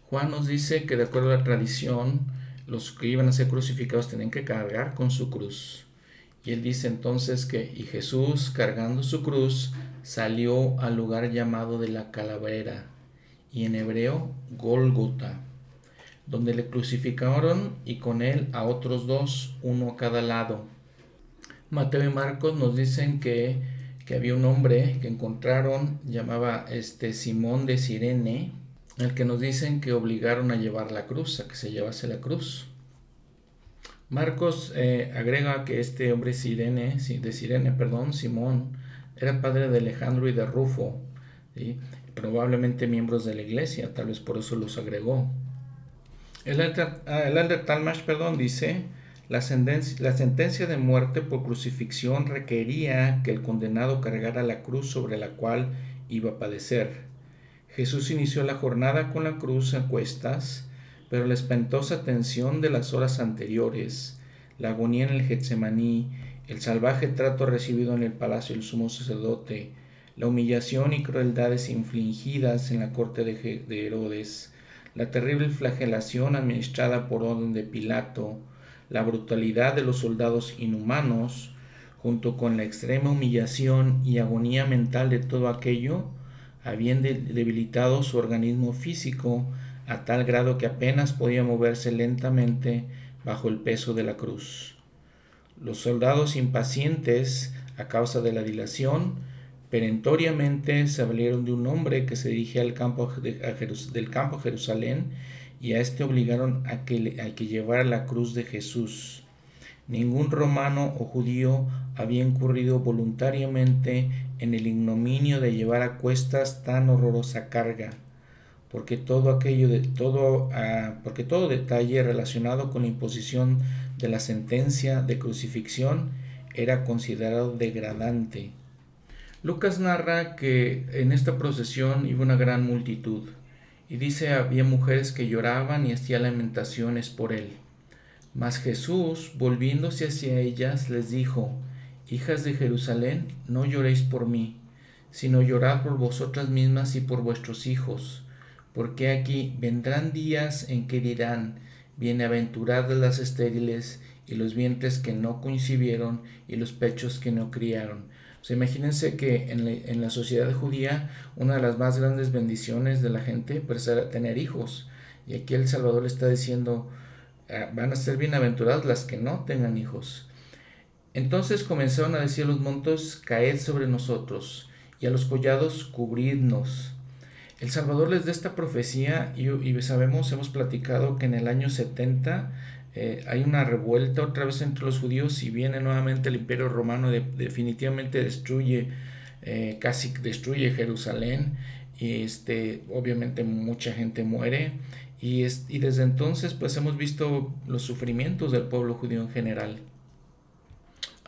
Juan nos dice que de acuerdo a la tradición, los que iban a ser crucificados tenían que cargar con su cruz. Y él dice entonces que, y Jesús cargando su cruz, salió al lugar llamado de la calavera, y en hebreo Gólgota, donde le crucificaron y con él a otros dos, uno a cada lado. Mateo y Marcos nos dicen que, que había un hombre que encontraron, llamaba este Simón de Sirene, el que nos dicen que obligaron a llevar la cruz, a que se llevase la cruz. Marcos eh, agrega que este hombre Sirene, de Sirene, perdón, Simón, era padre de Alejandro y de Rufo, probablemente miembros de la iglesia, tal vez por eso los agregó. El Elder Talmash, perdón, dice, la la sentencia de muerte por crucifixión requería que el condenado cargara la cruz sobre la cual iba a padecer. Jesús inició la jornada con la cruz a cuestas, pero la espantosa tensión de las horas anteriores, la agonía en el Getsemaní, el salvaje trato recibido en el palacio del sumo sacerdote, la humillación y crueldades infligidas en la corte de Herodes, la terrible flagelación administrada por orden de Pilato, la brutalidad de los soldados inhumanos, junto con la extrema humillación y agonía mental de todo aquello, habían debilitado su organismo físico a tal grado que apenas podía moverse lentamente bajo el peso de la cruz. Los soldados impacientes, a causa de la dilación, perentoriamente se valieron de un hombre que se dirigía al campo del campo a Jerusalén y a éste obligaron a que, a que llevara la cruz de Jesús. Ningún romano o judío había incurrido voluntariamente en el ignominio de llevar a cuestas tan horrorosa carga, porque todo aquello de todo, ah, porque todo detalle relacionado con la imposición de la sentencia de crucifixión era considerado degradante. Lucas narra que en esta procesión iba una gran multitud, y dice había mujeres que lloraban y hacían lamentaciones por él. Mas Jesús, volviéndose hacia ellas, les dijo, Hijas de Jerusalén, no lloréis por mí, sino llorad por vosotras mismas y por vuestros hijos, porque aquí vendrán días en que dirán, bienaventuradas las estériles y los vientres que no concibieron y los pechos que no criaron. Imagínense que en la, sociedad judía una de las más grandes bendiciones de la gente pues, era tener hijos. Y aquí el Salvador está diciendo, ah, van a ser bienaventuradas las que no tengan hijos. Entonces comenzaron a decir los montos, caed sobre nosotros, y a los collados, cubridnos. El Salvador les da esta profecía y, sabemos, hemos platicado que en el año 70 eh, hay una revuelta otra vez entre los judíos y viene nuevamente el imperio romano, definitivamente destruye, eh, casi destruye Jerusalén y este, obviamente mucha gente muere y, y desde entonces pues hemos visto los sufrimientos del pueblo judío en general.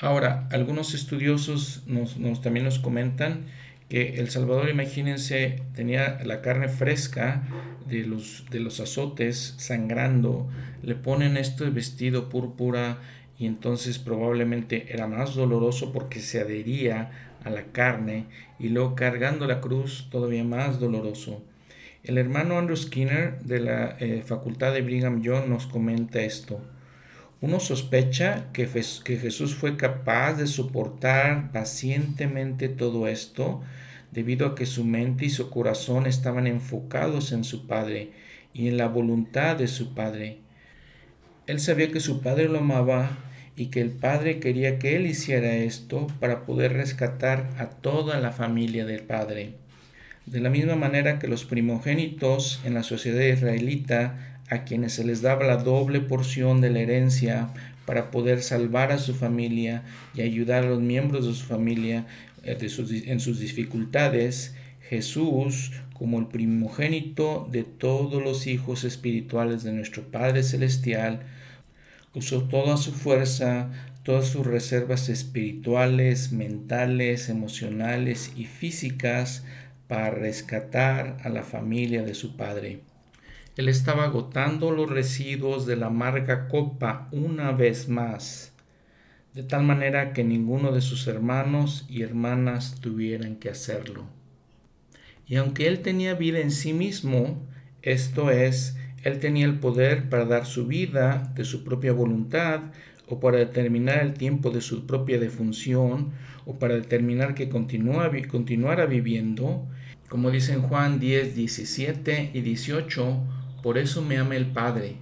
Ahora, algunos estudiosos nos, también nos comentan que El Salvador, imagínense, tenía la carne fresca de los, de los azotes sangrando, le ponen este vestido púrpura y entonces probablemente era más doloroso porque se adhería a la carne y luego cargando la cruz todavía más doloroso. El hermano Andrew Skinner de la eh, Facultad de Brigham Young nos comenta esto. Uno sospecha que, Jesús fue capaz de soportar pacientemente todo esto debido a que su mente y su corazón estaban enfocados en su Padre y en la voluntad de su Padre. Él sabía que su Padre lo amaba y que el Padre quería que él hiciera esto para poder rescatar a toda la familia del Padre. De la misma manera que los primogénitos en la sociedad israelita, a quienes se les daba la doble porción de la herencia para poder salvar a su familia y ayudar a los miembros de su familia eh, en sus dificultades, Jesús, como el primogénito de todos los hijos espirituales de nuestro Padre Celestial, usó toda su fuerza, todas sus reservas espirituales, mentales, emocionales y físicas para rescatar a la familia de su padre. Él estaba agotando los residuos de la amarga copa una vez más, de tal manera que ninguno de sus hermanos y hermanas tuvieran que hacerlo. Y aunque él tenía vida en sí mismo, esto es, él tenía el poder para dar su vida de su propia voluntad o para determinar el tiempo de su propia defunción o para determinar que continuara viviendo, como dicen Juan 10, 17 y 18, por eso me ama el Padre,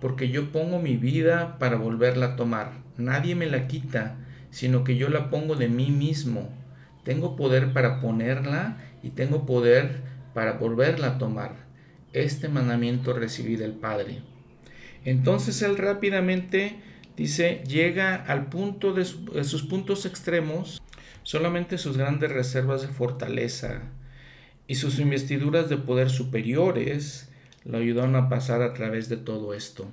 porque yo pongo mi vida para volverla a tomar. Nadie me la quita, sino que yo la pongo de mí mismo. Tengo poder para ponerla y tengo poder para volverla a tomar. Este mandamiento recibí del Padre. Entonces él rápidamente dice, llega al punto de, sus puntos extremos, solamente sus grandes reservas de fortaleza, y sus investiduras de poder superiores lo ayudaron a pasar a través de todo esto.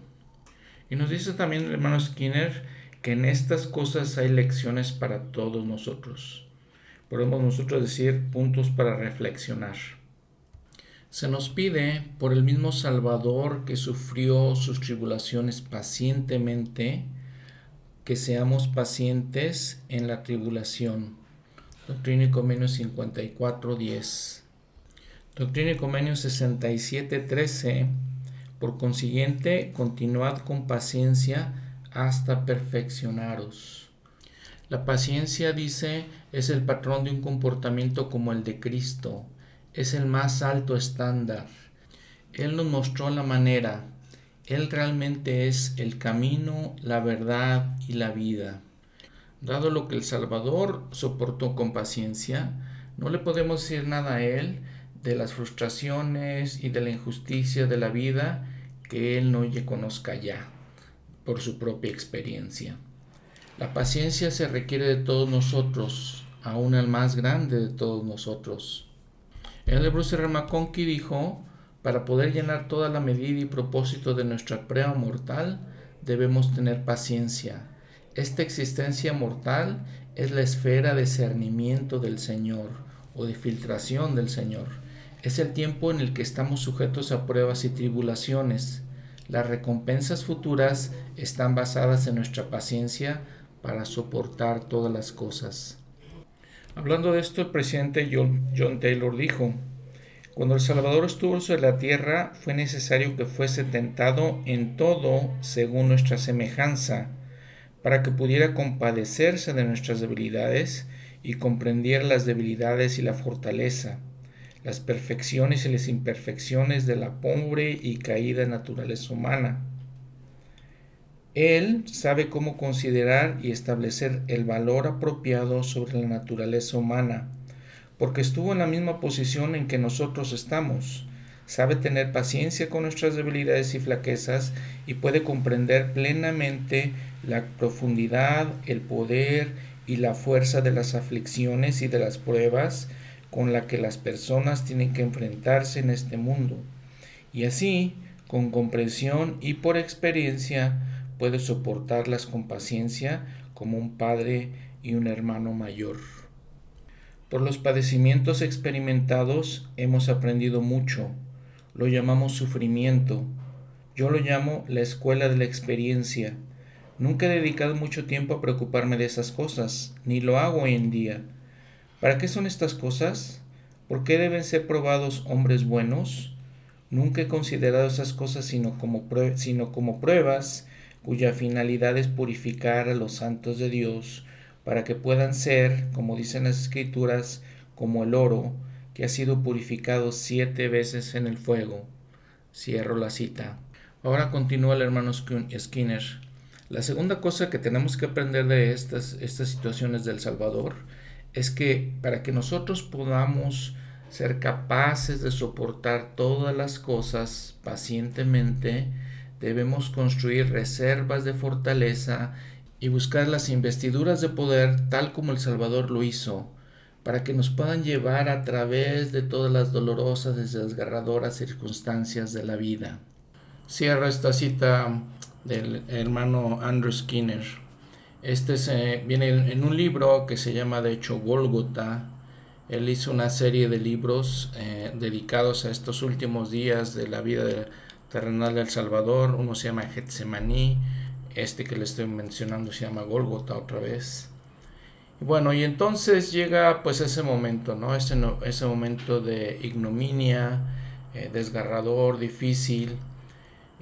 Y nos dice también el hermano Skinner que en estas cosas hay lecciones para todos nosotros. Podemos nosotros decir puntos para reflexionar. Se nos pide por el mismo Salvador que sufrió sus tribulaciones pacientemente, que seamos pacientes en la tribulación. Doctrina y Convenio 54, 10. Doctrina y Convenio 67.13. Por consiguiente, continuad con paciencia hasta perfeccionaros. La paciencia, dice, es el patrón de un comportamiento como el de Cristo. Es el más alto estándar. Él nos mostró la manera. Él realmente es el camino, la verdad y la vida. Dado lo que el Salvador soportó con paciencia, no le podemos decir nada a Él de las frustraciones y de la injusticia de la vida que él no conozca ya por su propia experiencia. La paciencia se requiere de todos nosotros, aún el más grande de todos nosotros. El Bruce R. McConkie dijo, para poder llenar toda la medida y propósito de nuestra prueba mortal, debemos tener paciencia. Esta existencia mortal es la esfera de cernimiento del Señor o de filtración del Señor es el tiempo en el que estamos sujetos a pruebas y tribulaciones. Las recompensas futuras están basadas en nuestra paciencia para soportar todas las cosas. Hablando de esto, el presidente John, Taylor dijo, cuando el Salvador estuvo sobre la tierra, fue necesario que fuese tentado en todo según nuestra semejanza, para que pudiera compadecerse de nuestras debilidades y comprendiera las debilidades y la fortaleza las perfecciones y las imperfecciones de la pobre y caída naturaleza humana. Él sabe cómo considerar y establecer el valor apropiado sobre la naturaleza humana, porque estuvo en la misma posición en que nosotros estamos. Sabe tener paciencia con nuestras debilidades y flaquezas y puede comprender plenamente la profundidad, el poder y la fuerza de las aflicciones y de las pruebas con la que las personas tienen que enfrentarse en este mundo. Y así, con comprensión y por experiencia, puede soportarlas con paciencia como un padre y un hermano mayor. Por los padecimientos experimentados hemos aprendido mucho. Lo llamamos sufrimiento. Yo lo llamo la escuela de la experiencia. Nunca he dedicado mucho tiempo a preocuparme de esas cosas, ni lo hago hoy en día ¿Para qué son estas cosas? ¿Por qué deben ser probados hombres buenos? Nunca he considerado esas cosas sino como, pruebas cuya finalidad es purificar a los santos de Dios para que puedan ser, como dicen las escrituras, como el oro que ha sido purificado siete veces en el fuego. Cierro la cita. Ahora continúa el hermano Skinner. La segunda cosa que tenemos que aprender de estas, estas situaciones del Salvador es que para que nosotros podamos ser capaces de soportar todas las cosas pacientemente, debemos construir reservas de fortaleza y buscar las investiduras de poder tal como el Salvador lo hizo, para que nos puedan llevar a través de todas las dolorosas y desgarradoras circunstancias de la vida. Cierra esta cita del hermano Andrew Skinner. Este se, viene en un libro que se llama de hecho Golgota. Él hizo una serie de libros eh, dedicados a estos últimos días de la vida terrenal del Salvador. Uno se llama Getsemaní, este que le estoy mencionando se llama Golgota otra vez. Y bueno, y entonces llega pues ese momento, ¿no? Ese, ese momento de ignominia, eh, desgarrador, difícil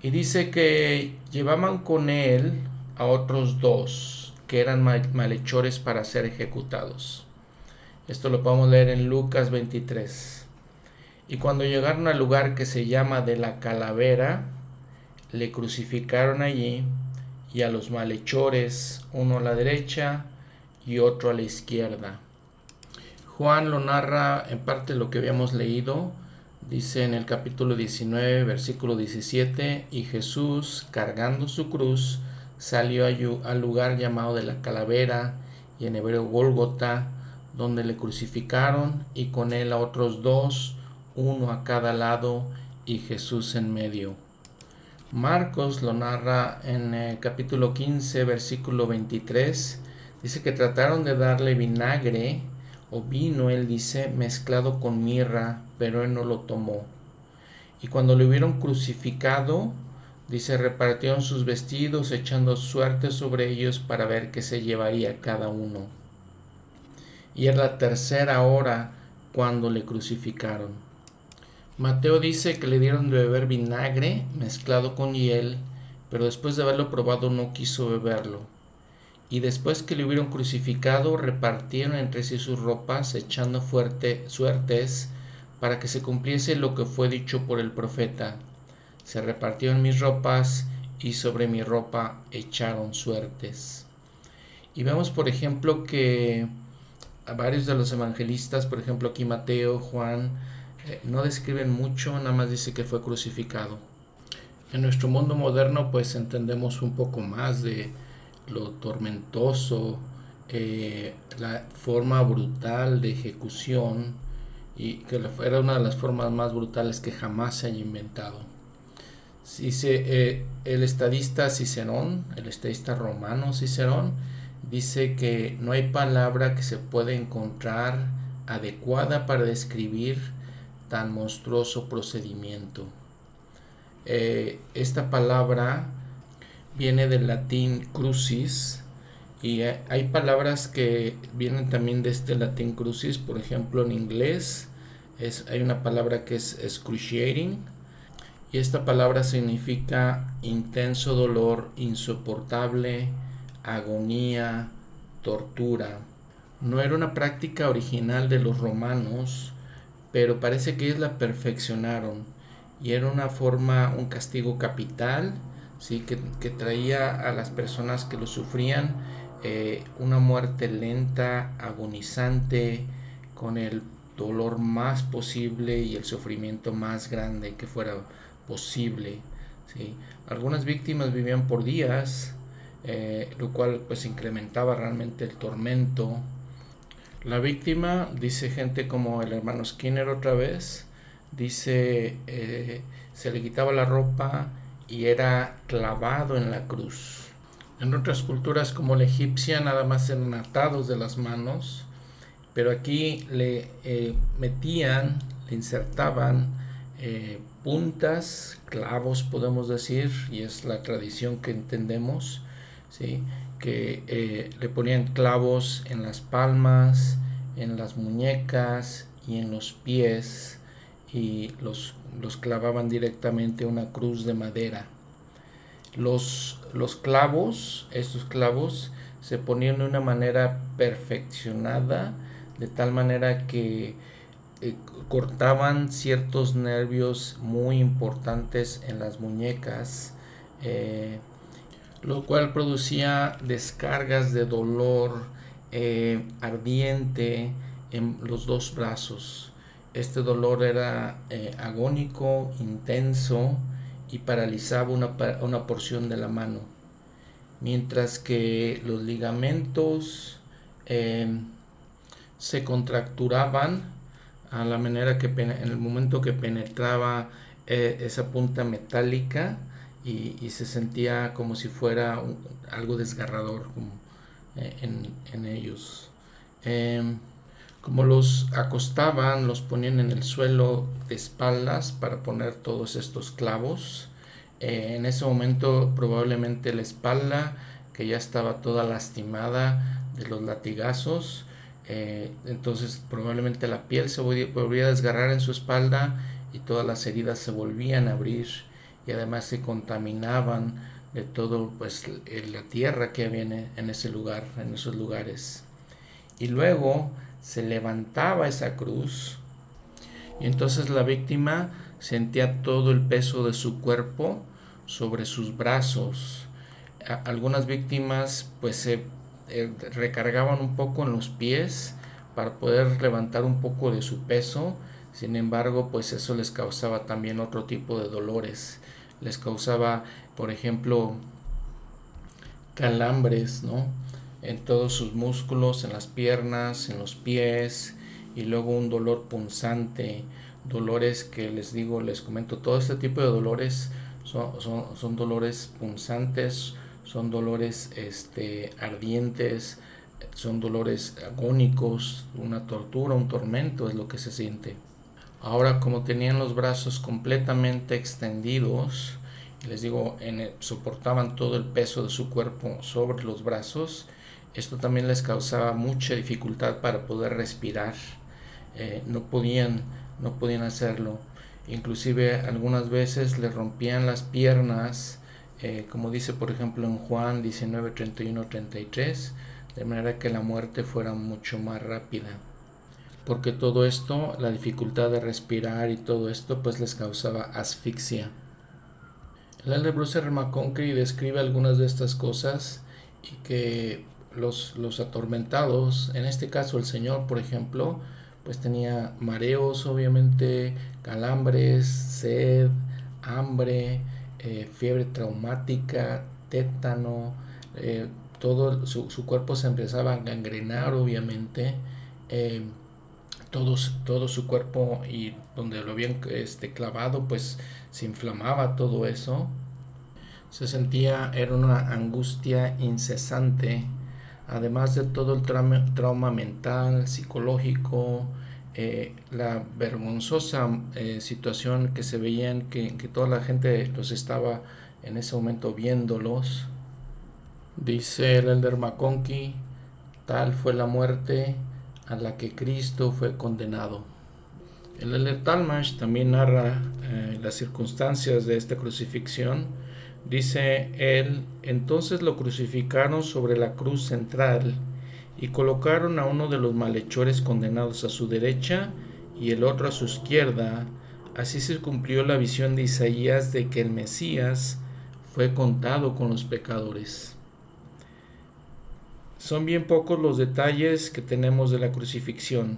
y dice que llevaban con él a otros dos que eran malhechores para ser ejecutados. Esto lo podemos leer en Lucas 23. Y cuando llegaron al lugar que se llama de la calavera, le crucificaron allí y a los malhechores, uno a la derecha y otro a la izquierda. Juan lo narra en parte lo que habíamos leído, Dice en el capítulo 19, versículo 17, y Jesús, cargando su cruz, salió al lugar llamado de la calavera, y en hebreo Gólgota, donde le crucificaron, y con él a otros dos, uno a cada lado, y Jesús en medio. Marcos lo narra en el capítulo 15, versículo 23. Dice que trataron de darle vinagre o vino, él dice, mezclado con mirra, pero él no lo tomó. Y cuando le hubieron crucificado, dice, repartieron sus vestidos, echando suerte sobre ellos para ver qué se llevaría cada uno. Y era la tercera hora cuando le crucificaron. Mateo dice que le dieron de beber vinagre mezclado con hiel, pero después de haberlo probado no quiso beberlo y después que le hubieron crucificado repartieron entre sí sus ropas, echando fuerte suertes para que se cumpliese lo que fue dicho por el profeta. Se repartieron mis ropas y sobre mi ropa echaron suertes. Y vemos, por ejemplo, que varios de los evangelistas, por ejemplo aquí Mateo, Juan, eh, no describen mucho, nada más dice que fue crucificado. En nuestro mundo moderno pues entendemos un poco más de, lo tormentoso, eh, la forma brutal de ejecución y que era una de las formas más brutales que jamás se haya inventado. Dice eh, el estadista Cicerón, el estadista romano Cicerón, dice que no hay palabra que se pueda encontrar adecuada para describir tan monstruoso procedimiento. Eh, esta palabra viene del latín crucis y hay palabras que vienen también de este latín crucis, por ejemplo en inglés es, hay una palabra que es excruciating y esta palabra significa intenso dolor, insoportable, agonía, tortura. No era una práctica original de los romanos, pero parece que ellos la perfeccionaron y era una forma, un castigo capital ¿sí? que, traía a las personas que lo sufrían eh, una muerte lenta, agonizante, con el dolor más posible y el sufrimiento más grande que fuera posible. ¿sí? Algunas víctimas vivían por días, eh, lo cual pues incrementaba realmente el tormento. La víctima, dice gente como el hermano Skinner otra vez, dice, eh, se le quitaba la ropa, y era clavado en la cruz. En otras culturas como la egipcia nada más eran atados de las manos, pero aquí le eh, metían, le insertaban puntas, clavos podemos decir, y es la tradición que entendemos, ¿sí? que eh, le ponían clavos en las palmas, en las muñecas y en los pies y los, los clavaban directamente a una cruz de madera. Los, los clavos, estos clavos, se ponían de una manera perfeccionada, de tal manera que eh, cortaban ciertos nervios muy importantes en las muñecas. Eh, lo cual producía descargas de dolor eh, ardiente en los dos brazos. Este dolor era eh, agónico, intenso y paralizaba una, una, porción de la mano, mientras que los ligamentos se contracturaban a la manera que en el momento que penetraba eh, esa punta metálica y, se sentía como si fuera algo desgarrador eh, en, ellos. Em, como los acostaban, los ponían en el suelo de espaldas para poner todos estos clavos. Eh, en ese momento probablemente la espalda, que ya estaba toda lastimada de los latigazos, eh, entonces probablemente la piel se volvía a desgarrar en su espalda y todas las heridas se volvían a abrir y además se contaminaban de todo pues la tierra que había en ese lugar, en esos lugares. Y luego se levantaba esa cruz y entonces la víctima sentía todo el peso de su cuerpo sobre sus brazos. algunas víctimas pues se eh, recargaban un poco en los pies para poder levantar un poco de su peso. Sin embargo, pues eso les causaba también otro tipo de dolores. Les causaba, por ejemplo, calambres, ¿no? En todos sus músculos, en las piernas, en los pies, y luego un dolor punzante, dolores que les digo, les comento, todo este tipo de dolores son, son, son dolores punzantes, son dolores este, ardientes, son dolores agónicos, una tortura, un tormento es lo que se siente. Ahora como tenían los brazos completamente extendidos, les digo, en soportaban todo el peso de su cuerpo sobre los brazos, esto también les causaba mucha dificultad para poder respirar. Eh, no, podían, no podían hacerlo. Inclusive algunas veces le rompían las piernas eh, como dice por ejemplo en Juan 19, 31, 33, de manera que la muerte fuera mucho más rápida. Porque todo esto, la dificultad de respirar y todo esto, pues les causaba asfixia. El elder Bruce R. Describe algunas de estas cosas y que los, los atormentados, en este caso el Señor, por ejemplo, pues tenía mareos, obviamente, calambres, sed, hambre, eh, fiebre traumática, tétano, eh, todo su, cuerpo se empezaba a gangrenar obviamente, eh, todo, todo, su cuerpo y donde lo habían este, clavado pues se inflamaba todo eso, se sentía, era una angustia incesante, además de todo el trauma, trauma mental, psicológico, eh, la vergonzosa eh, situación que se veían, que, que, toda la gente los estaba en ese momento viéndolos. Dice el Elder McConkie, tal fue la muerte a la que Cristo fue condenado. El Elder Talmash también narra eh, las circunstancias de esta crucifixión. Dice él, entonces lo crucificaron sobre la cruz central y colocaron a uno de los malhechores condenados a su derecha y el otro a su izquierda. Así se cumplió la visión de Isaías de que el Mesías fue contado con los pecadores. Son bien pocos los detalles que tenemos de la crucifixión.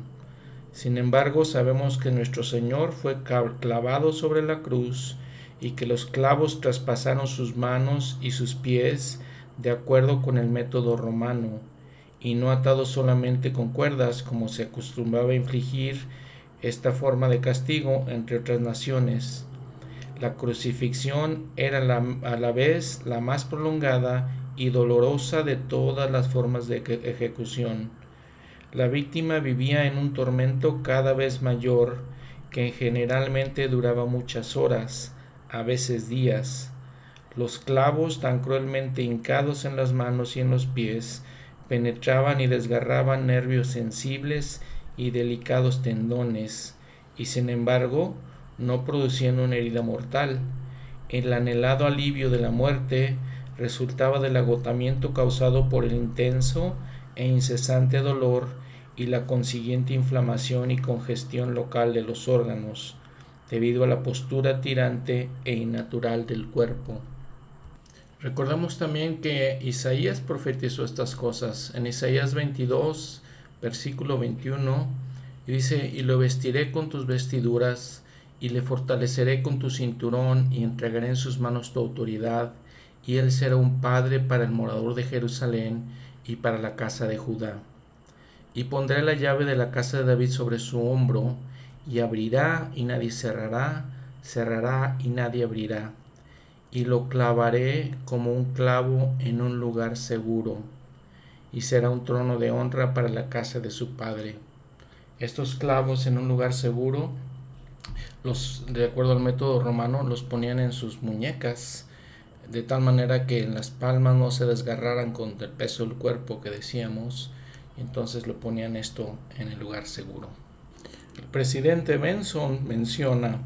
Sin embargo, sabemos que nuestro Señor fue clavado sobre la cruz y que los clavos traspasaron sus manos y sus pies de acuerdo con el método romano y no atado solamente con cuerdas como se acostumbraba a infligir esta forma de castigo entre otras naciones. La crucifixión era a la vez la más prolongada y dolorosa de todas las formas de ejecución. La víctima vivía en un tormento cada vez mayor que generalmente duraba muchas horas, a veces días. Los clavos tan cruelmente hincados en las manos y en los pies penetraban y desgarraban nervios sensibles y delicados tendones, y sin embargo no producían una herida mortal. El anhelado alivio de la muerte resultaba del agotamiento causado por el intenso e incesante dolor y la consiguiente inflamación y congestión local de los órganos, debido a la postura tirante e innatural del cuerpo. Recordamos también que Isaías profetizó estas cosas. En Isaías 22, versículo 21, dice, y lo vestiré con tus vestiduras, y le fortaleceré con tu cinturón, y entregaré en sus manos tu autoridad, y él será un padre para el morador de Jerusalén y para la casa de Judá. Y pondré la llave de la casa de David sobre su hombro, y abrirá y nadie cerrará, cerrará y nadie abrirá y lo clavaré como un clavo en un lugar seguro, y será un trono de honra para la casa de su padre. Estos clavos en un lugar seguro, los, de acuerdo al método romano, los ponían en sus muñecas, de tal manera que en las palmas no se desgarraran con el peso del cuerpo que decíamos, entonces lo ponían esto en el lugar seguro. El presidente Benson menciona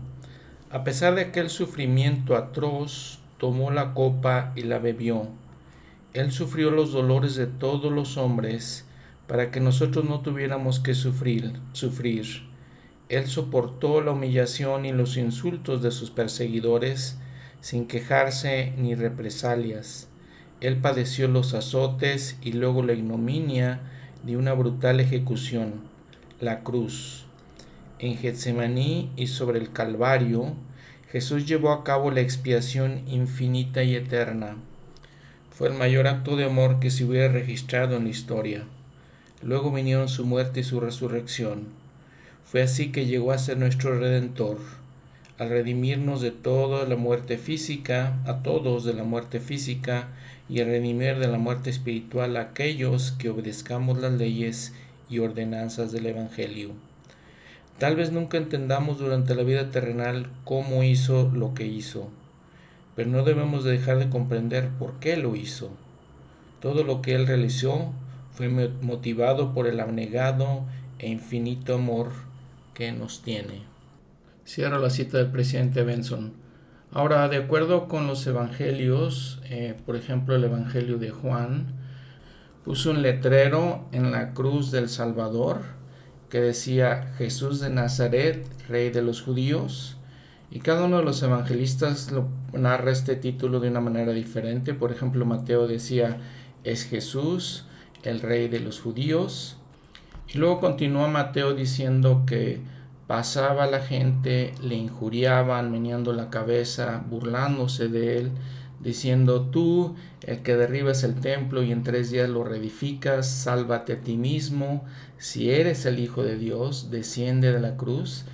a pesar de aquel sufrimiento atroz, tomó la copa y la bebió. Él sufrió los dolores de todos los hombres para que nosotros no tuviéramos que sufrir, sufrir. Él soportó la humillación y los insultos de sus perseguidores sin quejarse ni represalias. Él padeció los azotes y luego la ignominia de una brutal ejecución, la cruz. En Getsemaní y sobre el Calvario, Jesús llevó a cabo la expiación infinita y eterna. Fue el mayor acto de amor que se hubiera registrado en la historia. Luego vinieron su muerte y su resurrección. Fue así que llegó a ser nuestro Redentor, al redimirnos de toda la muerte física, a todos de la muerte física, y a redimir de la muerte espiritual a aquellos que obedezcamos las leyes y ordenanzas del Evangelio. Tal vez nunca entendamos durante la vida terrenal cómo hizo lo que hizo, pero no debemos dejar de comprender por qué lo hizo. Todo lo que él realizó fue motivado por el abnegado e infinito amor que nos tiene. Cierro la cita del presidente Benson. Ahora, de acuerdo con los evangelios, eh, por ejemplo el evangelio de Juan, puso un letrero en la cruz del Salvador que decía Jesús de Nazaret, rey de los judíos. Y cada uno de los evangelistas narra este título de una manera diferente. Por ejemplo, Mateo decía, es Jesús, el rey de los judíos. Y luego continúa Mateo diciendo que pasaba la gente, le injuriaban, meneando la cabeza, burlándose de él, diciendo, tú, el que derribas el templo y en tres días lo reedificas, sálvate a ti mismo, si eres el Hijo de Dios, desciende de la cruz.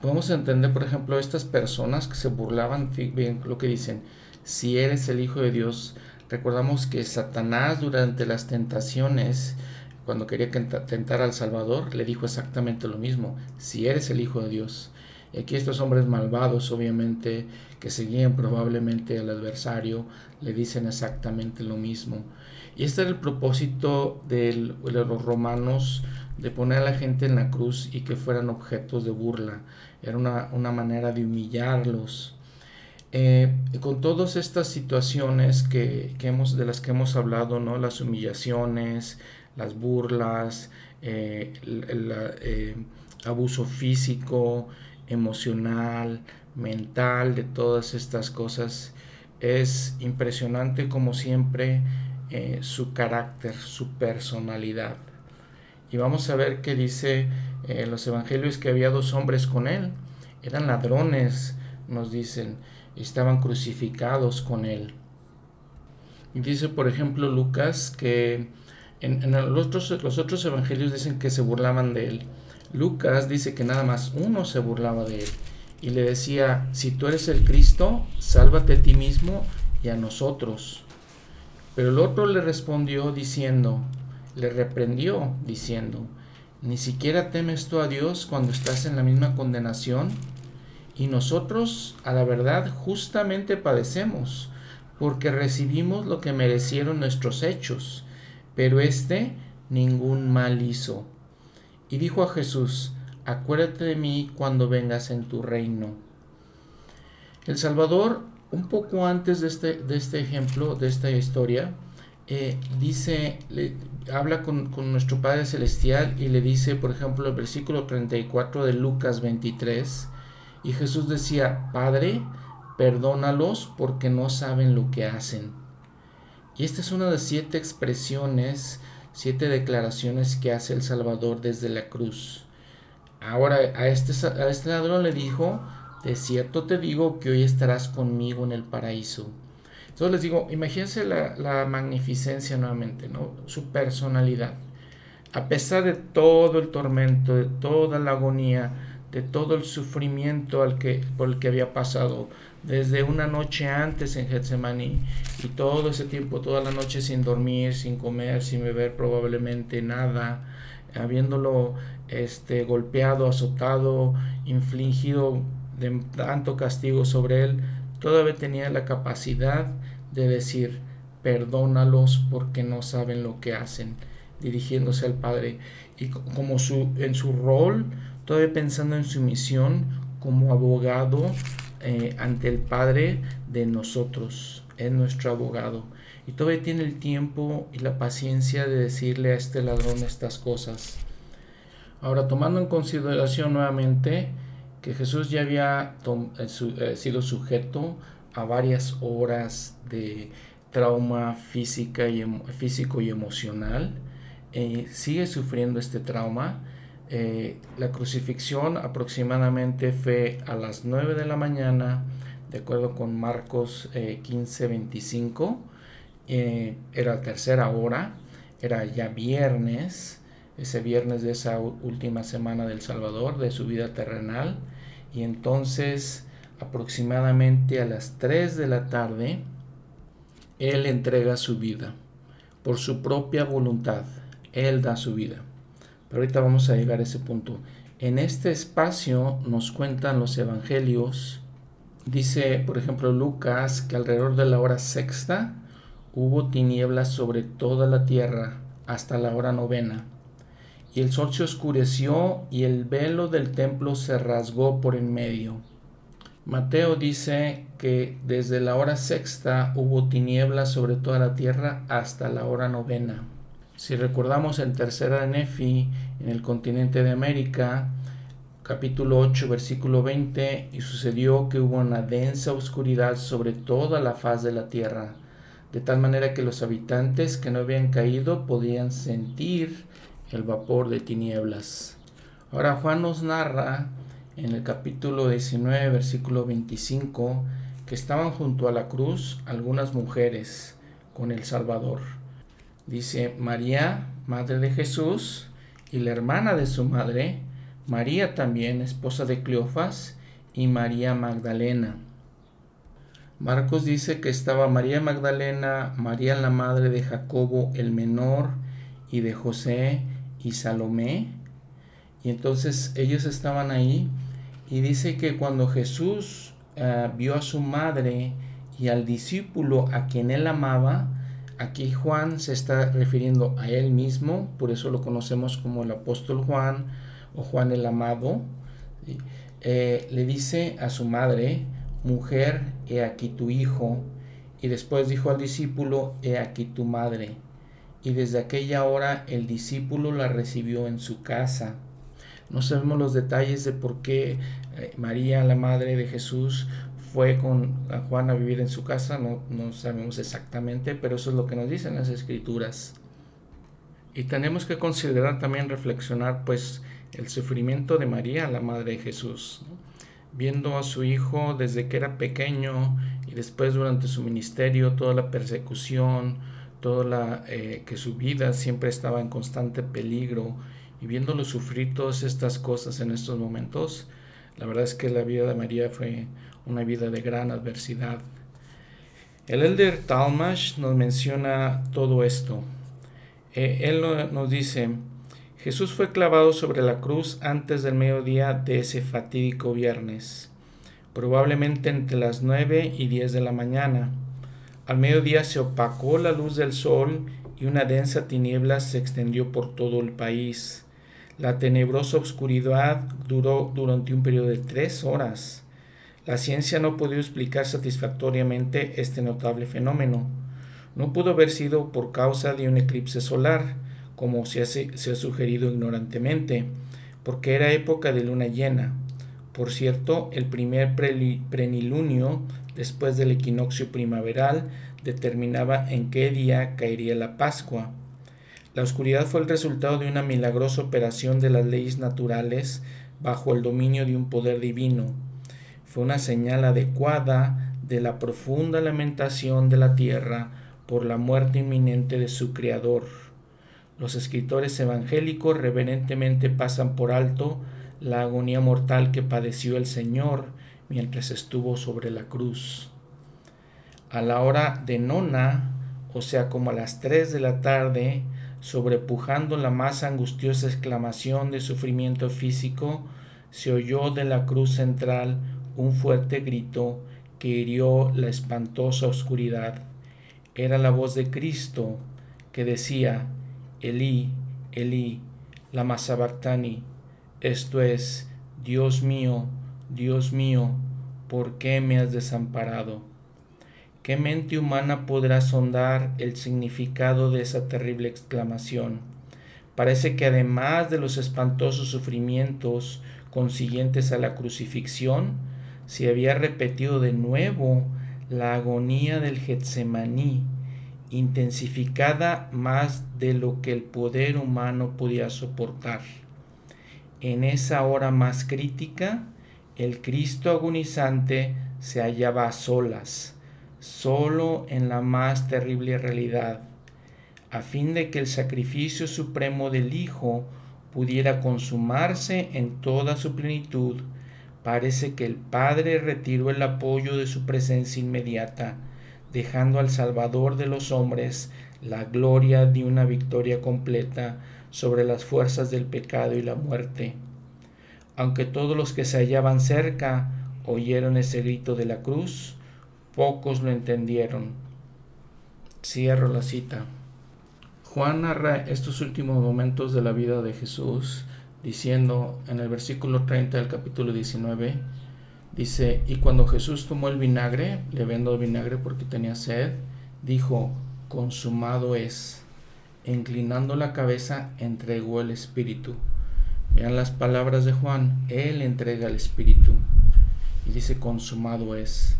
Podemos entender, por ejemplo, estas personas que se burlaban, bien lo que dicen, si eres el Hijo de Dios, recordamos que Satanás durante las tentaciones, cuando quería tentar al Salvador, le dijo exactamente lo mismo, si eres el Hijo de Dios. Y aquí estos hombres malvados, obviamente, que seguían probablemente al adversario, le dicen exactamente lo mismo. Y este era el propósito de los romanos de poner a la gente en la cruz y que fueran objetos de burla. Era una, manera de humillarlos. Eh, con todas estas situaciones que, hemos, de las que hemos hablado, ¿no? las humillaciones, las burlas, eh, el, eh, abuso físico, emocional, mental, de todas estas cosas, es impresionante como siempre su carácter, su personalidad. Y vamos a ver que dice en eh, los evangelios que había dos hombres con él. Eran ladrones, nos dicen, estaban crucificados con él. Y dice, por ejemplo, Lucas que en, los, otros, los otros evangelios dicen que se burlaban de él. Lucas dice que nada más uno se burlaba de él y le decía, si tú eres el Cristo, sálvate a ti mismo y a nosotros. Pero el otro le respondió diciendo, le reprendió, diciendo, ¿ni siquiera temes tú a Dios cuando estás en la misma condenación? Y nosotros, a la verdad, justamente padecemos, porque recibimos lo que merecieron nuestros hechos, pero éste ningún mal hizo. Y dijo a Jesús, acuérdate de mí cuando vengas en tu reino. El Salvador, un poco antes de este, de este ejemplo, de esta historia, eh, dice, habla con, nuestro Padre Celestial y le dice, por ejemplo, el versículo 34 de Lucas 23, y Jesús decía, Padre, perdónalos porque no saben lo que hacen. Y esta es una de siete expresiones, siete declaraciones que hace el Salvador desde la cruz. Ahora a este, a este ladrón le dijo, de cierto te digo que hoy estarás conmigo en el paraíso. Entonces les digo, imagínense la, magnificencia nuevamente, ¿no? Su personalidad. A pesar de todo el tormento, de toda la agonía, de todo el sufrimiento al que, por el que había pasado, desde una noche antes en Getsemaní y todo ese tiempo, toda la noche sin dormir, sin comer, sin beber probablemente nada, habiéndolo este, golpeado, azotado, infligido de tanto castigo sobre él, todavía tenía la capacidad de decir, perdónalos porque no saben lo que hacen, dirigiéndose al Padre. Y como su, en su rol, todavía pensando en su misión como abogado eh, ante el Padre de nosotros, es nuestro abogado. Y todavía tiene el tiempo y la paciencia de decirle a este ladrón estas cosas. Ahora, tomando en consideración nuevamente que Jesús ya había eh, eh, sido sujeto a varias horas de trauma física y, físico y emocional, eh, sigue sufriendo este trauma. la crucifixión aproximadamente fue a las 9 de la mañana, de acuerdo con Marcos 15, 25. era la tercera hora, era ya viernes ese viernes de esa última semana del Salvador, de su vida terrenal. Y entonces, aproximadamente a las 3 de la tarde, Él entrega su vida por su propia voluntad. Él da su vida. Pero ahorita vamos a llegar a ese punto. En este espacio nos cuentan los evangelios. Dice, por ejemplo, Lucas que alrededor de la hora sexta hubo tinieblas sobre toda la tierra hasta la hora novena y el sol se oscureció y el velo del templo se rasgó por en medio. Mateo dice que desde la hora sexta hubo tinieblas sobre toda la tierra hasta la hora novena. Si recordamos en tercera de Nefi, en el continente de América, capítulo 8, versículo 20, y sucedió que hubo una densa oscuridad sobre toda la faz de la tierra, de tal manera que los habitantes que no habían caído podían sentir el vapor de tinieblas. Ahora Juan nos narra en el capítulo 19, versículo 25, que estaban junto a la cruz algunas mujeres con el Salvador. Dice María, madre de Jesús, y la hermana de su madre, María también, esposa de Cleofas, y María Magdalena. Marcos dice que estaba María Magdalena, María la madre de Jacobo el menor y de José y Salomé. Y entonces ellos estaban ahí y dice que cuando Jesús eh, vio a su madre y al discípulo a quien él amaba, aquí Juan se está refiriendo a él mismo, por eso lo conocemos como el apóstol Juan o Juan el amado, eh, le dice a su madre, mujer, he aquí tu hijo, y después dijo al discípulo, he aquí tu madre y desde aquella hora el discípulo la recibió en su casa. No sabemos los detalles de por qué eh, María, la madre de Jesús, fue con Juan a vivir en su casa, no, no sabemos exactamente, pero eso es lo que nos dicen las escrituras. Y tenemos que considerar también, reflexionar, pues, el sufrimiento de María, la madre de Jesús, viendo a su hijo desde que era pequeño y después durante su ministerio, toda la persecución, toda la, eh, que su vida siempre estaba en constante peligro y viéndolo sufrir todas estas cosas en estos momentos, la verdad es que la vida de María fue una vida de gran adversidad. El elder Talmash nos menciona todo esto. Eh, él nos dice, Jesús fue clavado sobre la cruz antes del mediodía de ese fatídico viernes, probablemente entre las 9 y 10 de la mañana. Al mediodía se opacó la luz del sol y una densa tiniebla se extendió por todo el país. La tenebrosa oscuridad duró durante un periodo de tres horas. La ciencia no pudo explicar satisfactoriamente este notable fenómeno. No pudo haber sido por causa de un eclipse solar, como se, se ha sugerido ignorantemente, porque era época de luna llena. Por cierto, el primer prenilunio después del equinoccio primaveral determinaba en qué día caería la Pascua. La oscuridad fue el resultado de una milagrosa operación de las leyes naturales bajo el dominio de un poder divino. Fue una señal adecuada de la profunda lamentación de la tierra por la muerte inminente de su Creador. Los escritores evangélicos reverentemente pasan por alto la agonía mortal que padeció el Señor mientras estuvo sobre la cruz. A la hora de nona, o sea, como a las tres de la tarde, sobrepujando la más angustiosa exclamación de sufrimiento físico, se oyó de la cruz central un fuerte grito que hirió la espantosa oscuridad. Era la voz de Cristo que decía, Elí, Elí, lama sabactani, esto es, Dios mío, Dios mío, ¿por qué me has desamparado? ¿Qué mente humana podrá sondar el significado de esa terrible exclamación? Parece que además de los espantosos sufrimientos consiguientes a la crucifixión, se había repetido de nuevo la agonía del Getsemaní, intensificada más de lo que el poder humano podía soportar. En esa hora más crítica, el Cristo agonizante se hallaba a solas, solo en la más terrible realidad, a fin de que el sacrificio supremo del Hijo pudiera consumarse en toda su plenitud, parece que el Padre retiró el apoyo de su presencia inmediata, dejando al Salvador de los hombres la gloria de una victoria completa sobre las fuerzas del pecado y la muerte. Aunque todos los que se hallaban cerca oyeron ese grito de la cruz, pocos lo entendieron. Cierro la cita. Juan narra estos últimos momentos de la vida de Jesús diciendo en el versículo 30 del capítulo 19, dice, y cuando Jesús tomó el vinagre, le vendo vinagre porque tenía sed, dijo, consumado es. Inclinando la cabeza, entregó el Espíritu. Vean las palabras de Juan, Él entrega el Espíritu. Y dice, consumado es.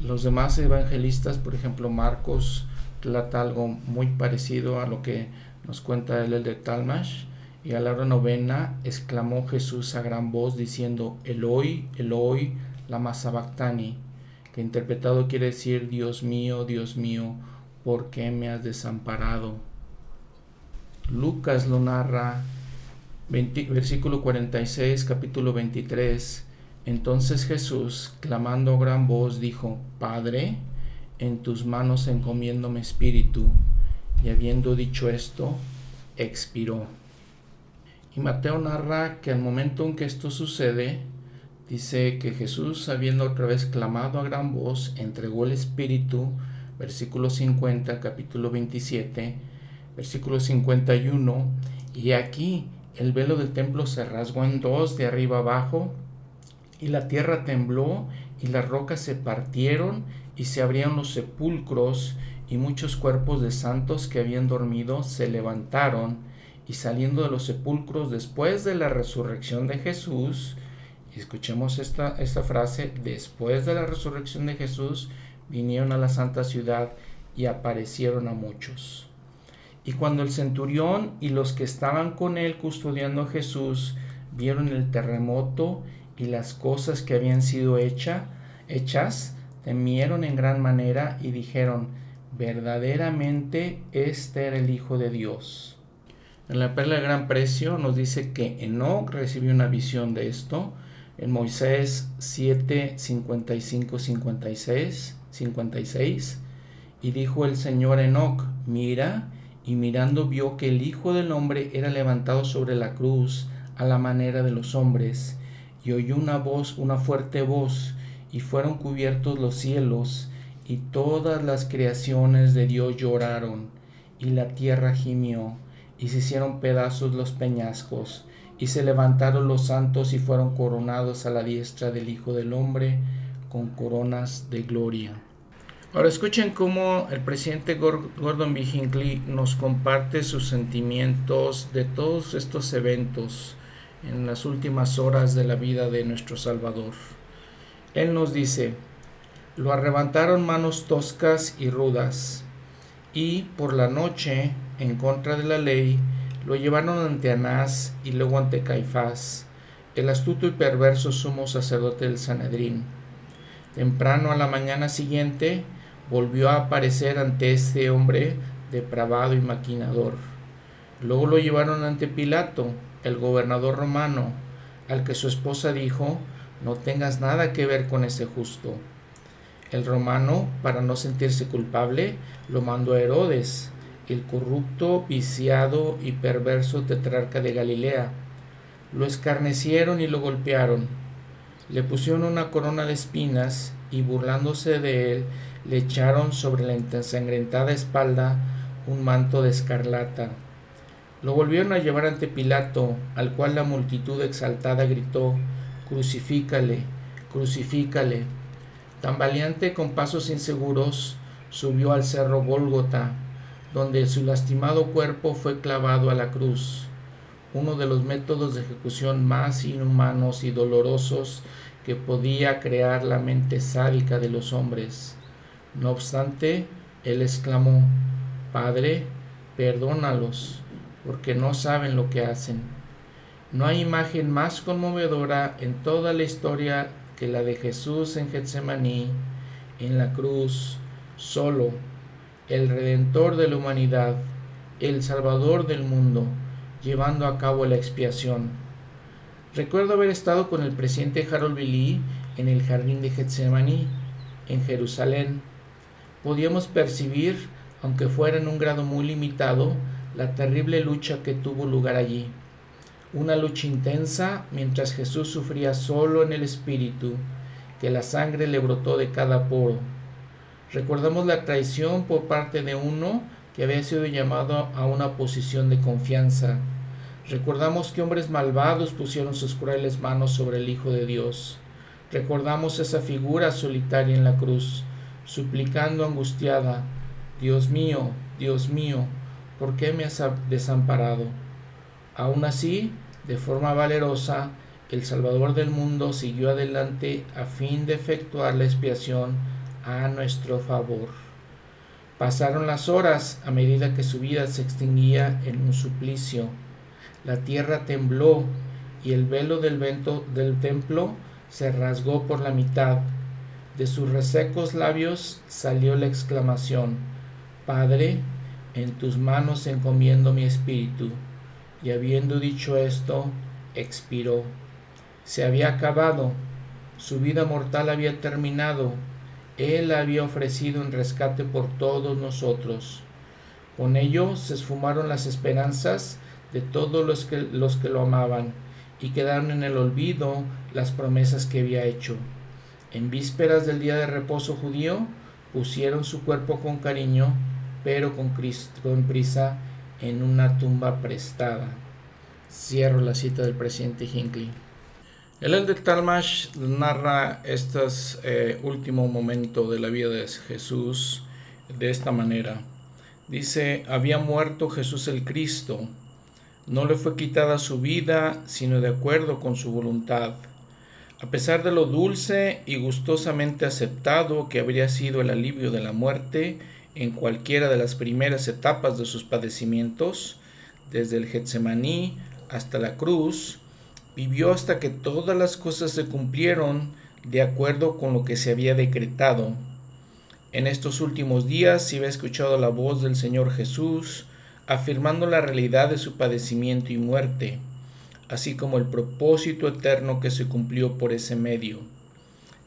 Los demás evangelistas, por ejemplo, Marcos, trata algo muy parecido a lo que nos cuenta él el de Talmash y a la hora novena exclamó Jesús a gran voz diciendo, Eloi, Eloi, lama sabactani, que interpretado quiere decir, Dios mío, Dios mío, ¿por qué me has desamparado? Lucas lo narra, versículo 46, capítulo 23. Entonces Jesús, clamando a gran voz, dijo, Padre, en tus manos encomiendo mi espíritu. Y habiendo dicho esto, expiró. Y Mateo narra que al momento en que esto sucede, dice que Jesús, habiendo otra vez clamado a gran voz, entregó el Espíritu, versículo 50, capítulo 27, versículo 51, y aquí el velo del templo se rasgó en dos de arriba abajo, y la tierra tembló, y las rocas se partieron, y se abrieron los sepulcros, y muchos cuerpos de santos que habían dormido se levantaron, y saliendo de los sepulcros después de la resurrección de Jesús, escuchemos esta, esta frase, después de la resurrección de Jesús, vinieron a la santa ciudad y aparecieron a muchos. Y cuando el centurión y los que estaban con él custodiando a Jesús vieron el terremoto y las cosas que habían sido hecha, hechas, temieron en gran manera y dijeron, verdaderamente este era el Hijo de Dios. En la perla de gran precio nos dice que Enoch recibió una visión de esto. En Moisés 7, 55, 56, 56. Y dijo el Señor Enoch, mira, y mirando vio que el Hijo del Hombre era levantado sobre la cruz a la manera de los hombres. Y oyó una voz, una fuerte voz, y fueron cubiertos los cielos, y todas las creaciones de Dios lloraron, y la tierra gimió y se hicieron pedazos los peñascos, y se levantaron los santos y fueron coronados a la diestra del Hijo del Hombre con coronas de gloria. Ahora escuchen cómo el presidente Gordon B. Hinckley nos comparte sus sentimientos de todos estos eventos en las últimas horas de la vida de nuestro Salvador. Él nos dice, Lo arrebataron manos toscas y rudas, y por la noche, en contra de la ley, lo llevaron ante Anás y luego ante Caifás, el astuto y perverso sumo sacerdote del Sanedrín. Temprano a la mañana siguiente volvió a aparecer ante este hombre depravado y maquinador. Luego lo llevaron ante Pilato, el gobernador romano, al que su esposa dijo, no tengas nada que ver con ese justo. El romano, para no sentirse culpable, lo mandó a Herodes, el corrupto, viciado y perverso tetrarca de Galilea. Lo escarnecieron y lo golpearon. Le pusieron una corona de espinas y burlándose de él, le echaron sobre la ensangrentada espalda un manto de escarlata. Lo volvieron a llevar ante Pilato, al cual la multitud exaltada gritó, Crucifícale, crucifícale. Tan valiente con pasos inseguros, subió al cerro Gólgota, donde su lastimado cuerpo fue clavado a la cruz, uno de los métodos de ejecución más inhumanos y dolorosos que podía crear la mente sádica de los hombres. No obstante, él exclamó, Padre, perdónalos, porque no saben lo que hacen. No hay imagen más conmovedora en toda la historia que la de Jesús en Getsemaní, en la cruz, solo, el Redentor de la humanidad, el Salvador del mundo, llevando a cabo la expiación. Recuerdo haber estado con el presidente Harold Billy en el jardín de Getsemaní, en Jerusalén. Podíamos percibir aunque fuera en un grado muy limitado, la terrible lucha que tuvo lugar allí. Una lucha intensa mientras Jesús sufría solo en el espíritu, que la sangre le brotó de cada poro. Recordamos la traición por parte de uno que había sido llamado a una posición de confianza. Recordamos que hombres malvados pusieron sus crueles manos sobre el Hijo de Dios. Recordamos esa figura solitaria en la cruz, suplicando angustiada, Dios mío, Dios mío, ¿por qué me has desamparado? Aún así, de forma valerosa, el Salvador del mundo siguió adelante a fin de efectuar la expiación a nuestro favor. Pasaron las horas a medida que su vida se extinguía en un suplicio. La tierra tembló y el velo del, vento del templo se rasgó por la mitad. De sus resecos labios salió la exclamación, Padre, en tus manos encomiendo mi espíritu. Y habiendo dicho esto, expiró. Se había acabado, su vida mortal había terminado, Él había ofrecido en rescate por todos nosotros. Con ello se esfumaron las esperanzas de todos los que, los que lo amaban, y quedaron en el olvido las promesas que había hecho. En vísperas del día de reposo judío, pusieron su cuerpo con cariño pero con, con prisa en una tumba prestada. Cierro la cita del presidente Hinckley. El Elder Talmash narra este último momento de la vida de Jesús de esta manera. Dice, había muerto Jesús el Cristo. No le fue quitada su vida, sino de acuerdo con su voluntad. A pesar de lo dulce y gustosamente aceptado que habría sido el alivio de la muerte, en cualquiera de las primeras etapas de sus padecimientos, desde el Getsemaní hasta la cruz, vivió hasta que todas las cosas se cumplieron de acuerdo con lo que se había decretado. En estos últimos días se había escuchado la voz del Señor Jesús, afirmando la realidad de su padecimiento y muerte, así como el propósito eterno que se cumplió por ese medio.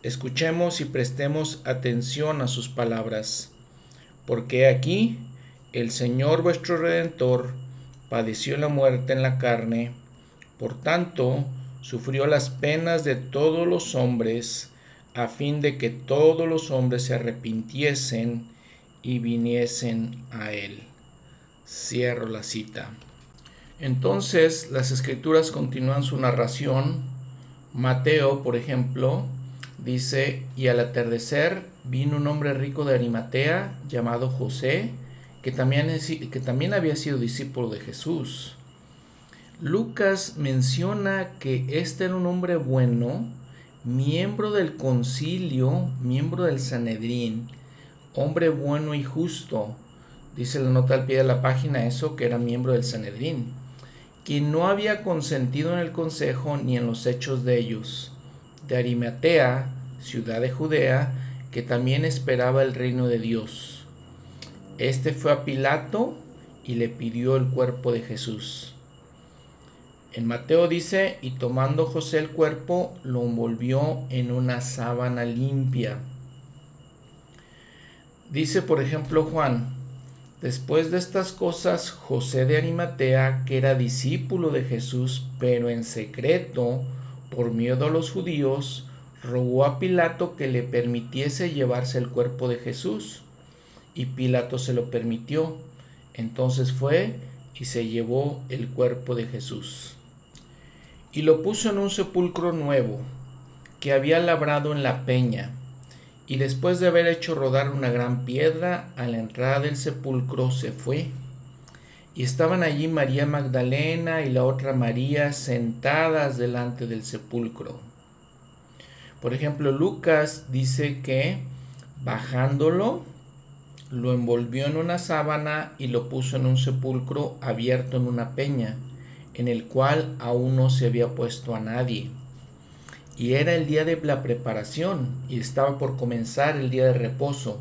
Escuchemos y prestemos atención a sus palabras porque aquí el Señor vuestro Redentor padeció la muerte en la carne, por tanto sufrió las penas de todos los hombres, a fin de que todos los hombres se arrepintiesen y viniesen a Él. Cierro la cita. Entonces las escrituras continúan su narración. Mateo, por ejemplo, dice, y al atardecer vino un hombre rico de Arimatea llamado José, que también, que también había sido discípulo de Jesús. Lucas menciona que este era un hombre bueno, miembro del concilio, miembro del Sanedrín, hombre bueno y justo, dice la nota al pie de la página eso, que era miembro del Sanedrín, quien no había consentido en el consejo ni en los hechos de ellos, de Arimatea, ciudad de Judea, que también esperaba el reino de Dios. Este fue a Pilato y le pidió el cuerpo de Jesús. En Mateo dice, y tomando José el cuerpo, lo envolvió en una sábana limpia. Dice, por ejemplo, Juan, después de estas cosas, José de Arimatea, que era discípulo de Jesús, pero en secreto, por miedo a los judíos, rogó a Pilato que le permitiese llevarse el cuerpo de Jesús. Y Pilato se lo permitió. Entonces fue y se llevó el cuerpo de Jesús. Y lo puso en un sepulcro nuevo, que había labrado en la peña. Y después de haber hecho rodar una gran piedra, a la entrada del sepulcro se fue. Y estaban allí María Magdalena y la otra María sentadas delante del sepulcro. Por ejemplo, Lucas dice que bajándolo, lo envolvió en una sábana y lo puso en un sepulcro abierto en una peña, en el cual aún no se había puesto a nadie. Y era el día de la preparación y estaba por comenzar el día de reposo.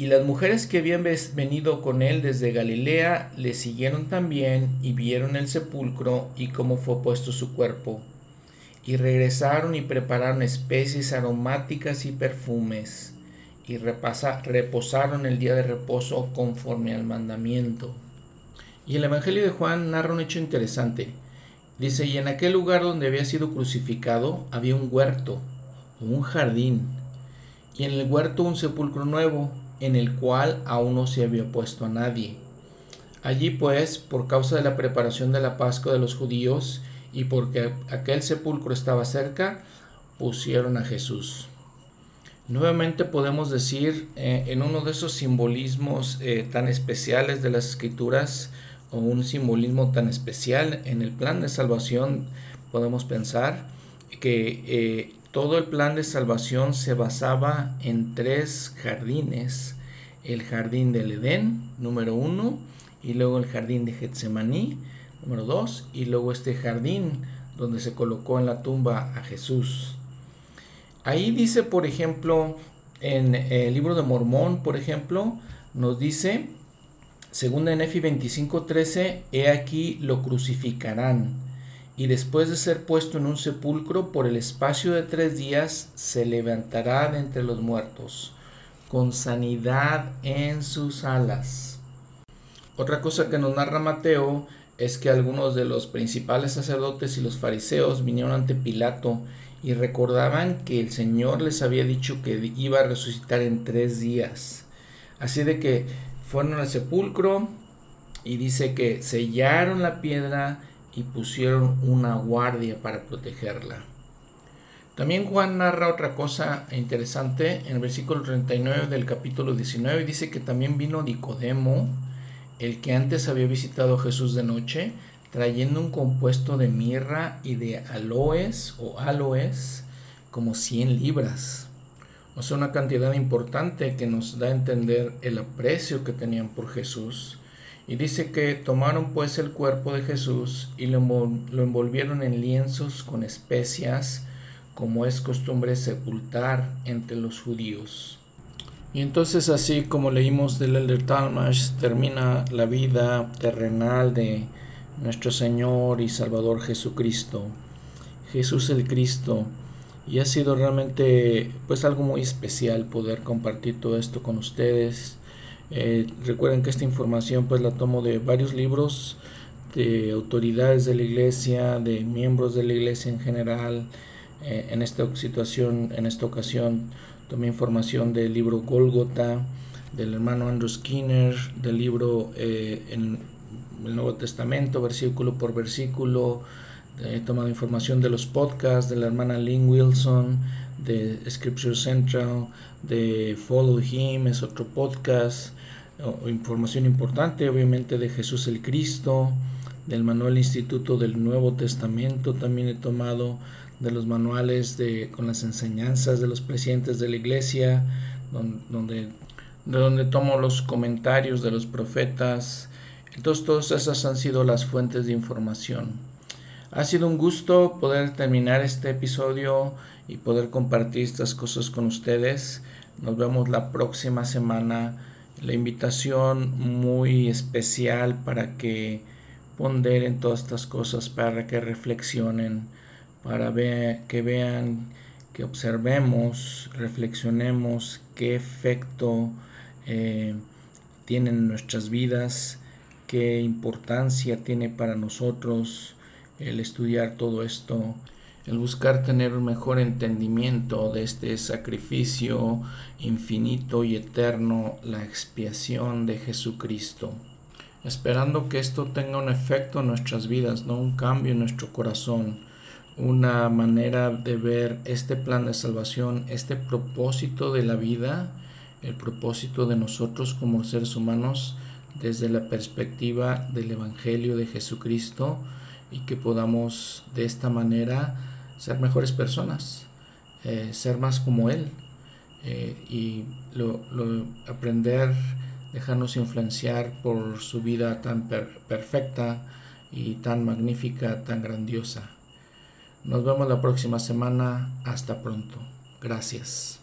Y las mujeres que habían venido con él desde Galilea le siguieron también y vieron el sepulcro y cómo fue puesto su cuerpo. Y regresaron y prepararon especies aromáticas y perfumes y reposaron el día de reposo conforme al mandamiento. Y el Evangelio de Juan narra un hecho interesante. Dice, y en aquel lugar donde había sido crucificado había un huerto un jardín, y en el huerto un sepulcro nuevo, en el cual aún no se había puesto a nadie. Allí pues, por causa de la preparación de la Pascua de los judíos, y porque aquel sepulcro estaba cerca, pusieron a Jesús. Nuevamente podemos decir eh, en uno de esos simbolismos eh, tan especiales de las escrituras o un simbolismo tan especial en el plan de salvación podemos pensar que eh, todo el plan de salvación se basaba en tres jardines. El jardín del Edén, número uno, y luego el jardín de Getsemaní, número dos, y luego este jardín donde se colocó en la tumba a Jesús. Ahí dice, por ejemplo, en el libro de Mormón, por ejemplo, nos dice, segunda en Efi 25:13, he aquí lo crucificarán, y después de ser puesto en un sepulcro por el espacio de tres días, se levantará de entre los muertos, con sanidad en sus alas. Otra cosa que nos narra Mateo es que algunos de los principales sacerdotes y los fariseos vinieron ante Pilato y recordaban que el Señor les había dicho que iba a resucitar en tres días. Así de que fueron al sepulcro y dice que sellaron la piedra y pusieron una guardia para protegerla. También Juan narra otra cosa interesante en el versículo 39 del capítulo 19. Dice que también vino Nicodemo, el que antes había visitado a Jesús de noche, trayendo un compuesto de mirra y de aloes o aloes como 100 libras. O sea, una cantidad importante que nos da a entender el aprecio que tenían por Jesús. Y dice que tomaron pues el cuerpo de Jesús y lo, envolvieron en lienzos con especias, como es costumbre sepultar entre los judíos. Y entonces así como leímos del Elder Talmash, termina la vida terrenal de nuestro Señor y Salvador Jesucristo, Jesús el Cristo. Y ha sido realmente pues algo muy especial poder compartir todo esto con ustedes. Eh, recuerden que esta información pues la tomo de varios libros de autoridades de la iglesia, de miembros de la iglesia en general. Eh, en esta situación, en esta ocasión, tomé información del libro Golgota, del hermano Andrew Skinner, del libro eh, en el Nuevo Testamento, versículo por versículo. He tomado información de los podcasts de la hermana Lynn Wilson, de Scripture Central, de Follow Him, es otro podcast. información importante, obviamente, de Jesús el Cristo, del Manual Instituto del Nuevo Testamento también he tomado, de los manuales de, con las enseñanzas de los presidentes de la iglesia, donde, de donde tomo los comentarios de los profetas. Entonces todas esas han sido las fuentes de información. Ha sido un gusto poder terminar este episodio y poder compartir estas cosas con ustedes. Nos vemos la próxima semana. La invitación muy especial para que ponderen todas estas cosas, para que reflexionen para que vean, que observemos, reflexionemos qué efecto eh, tienen en nuestras vidas, qué importancia tiene para nosotros el estudiar todo esto, el buscar tener un mejor entendimiento de este sacrificio infinito y eterno, la expiación de Jesucristo. Esperando que esto tenga un efecto en nuestras vidas, no un cambio en nuestro corazón, una manera de ver este plan de salvación, este propósito de la vida, el propósito de nosotros como seres humanos desde la perspectiva del Evangelio de Jesucristo y que podamos de esta manera ser mejores personas, eh, ser más como Él eh, y lo, aprender, dejarnos influenciar por su vida tan perfecta y tan magnífica, tan grandiosa. Nos vemos la próxima semana. Hasta pronto. Gracias.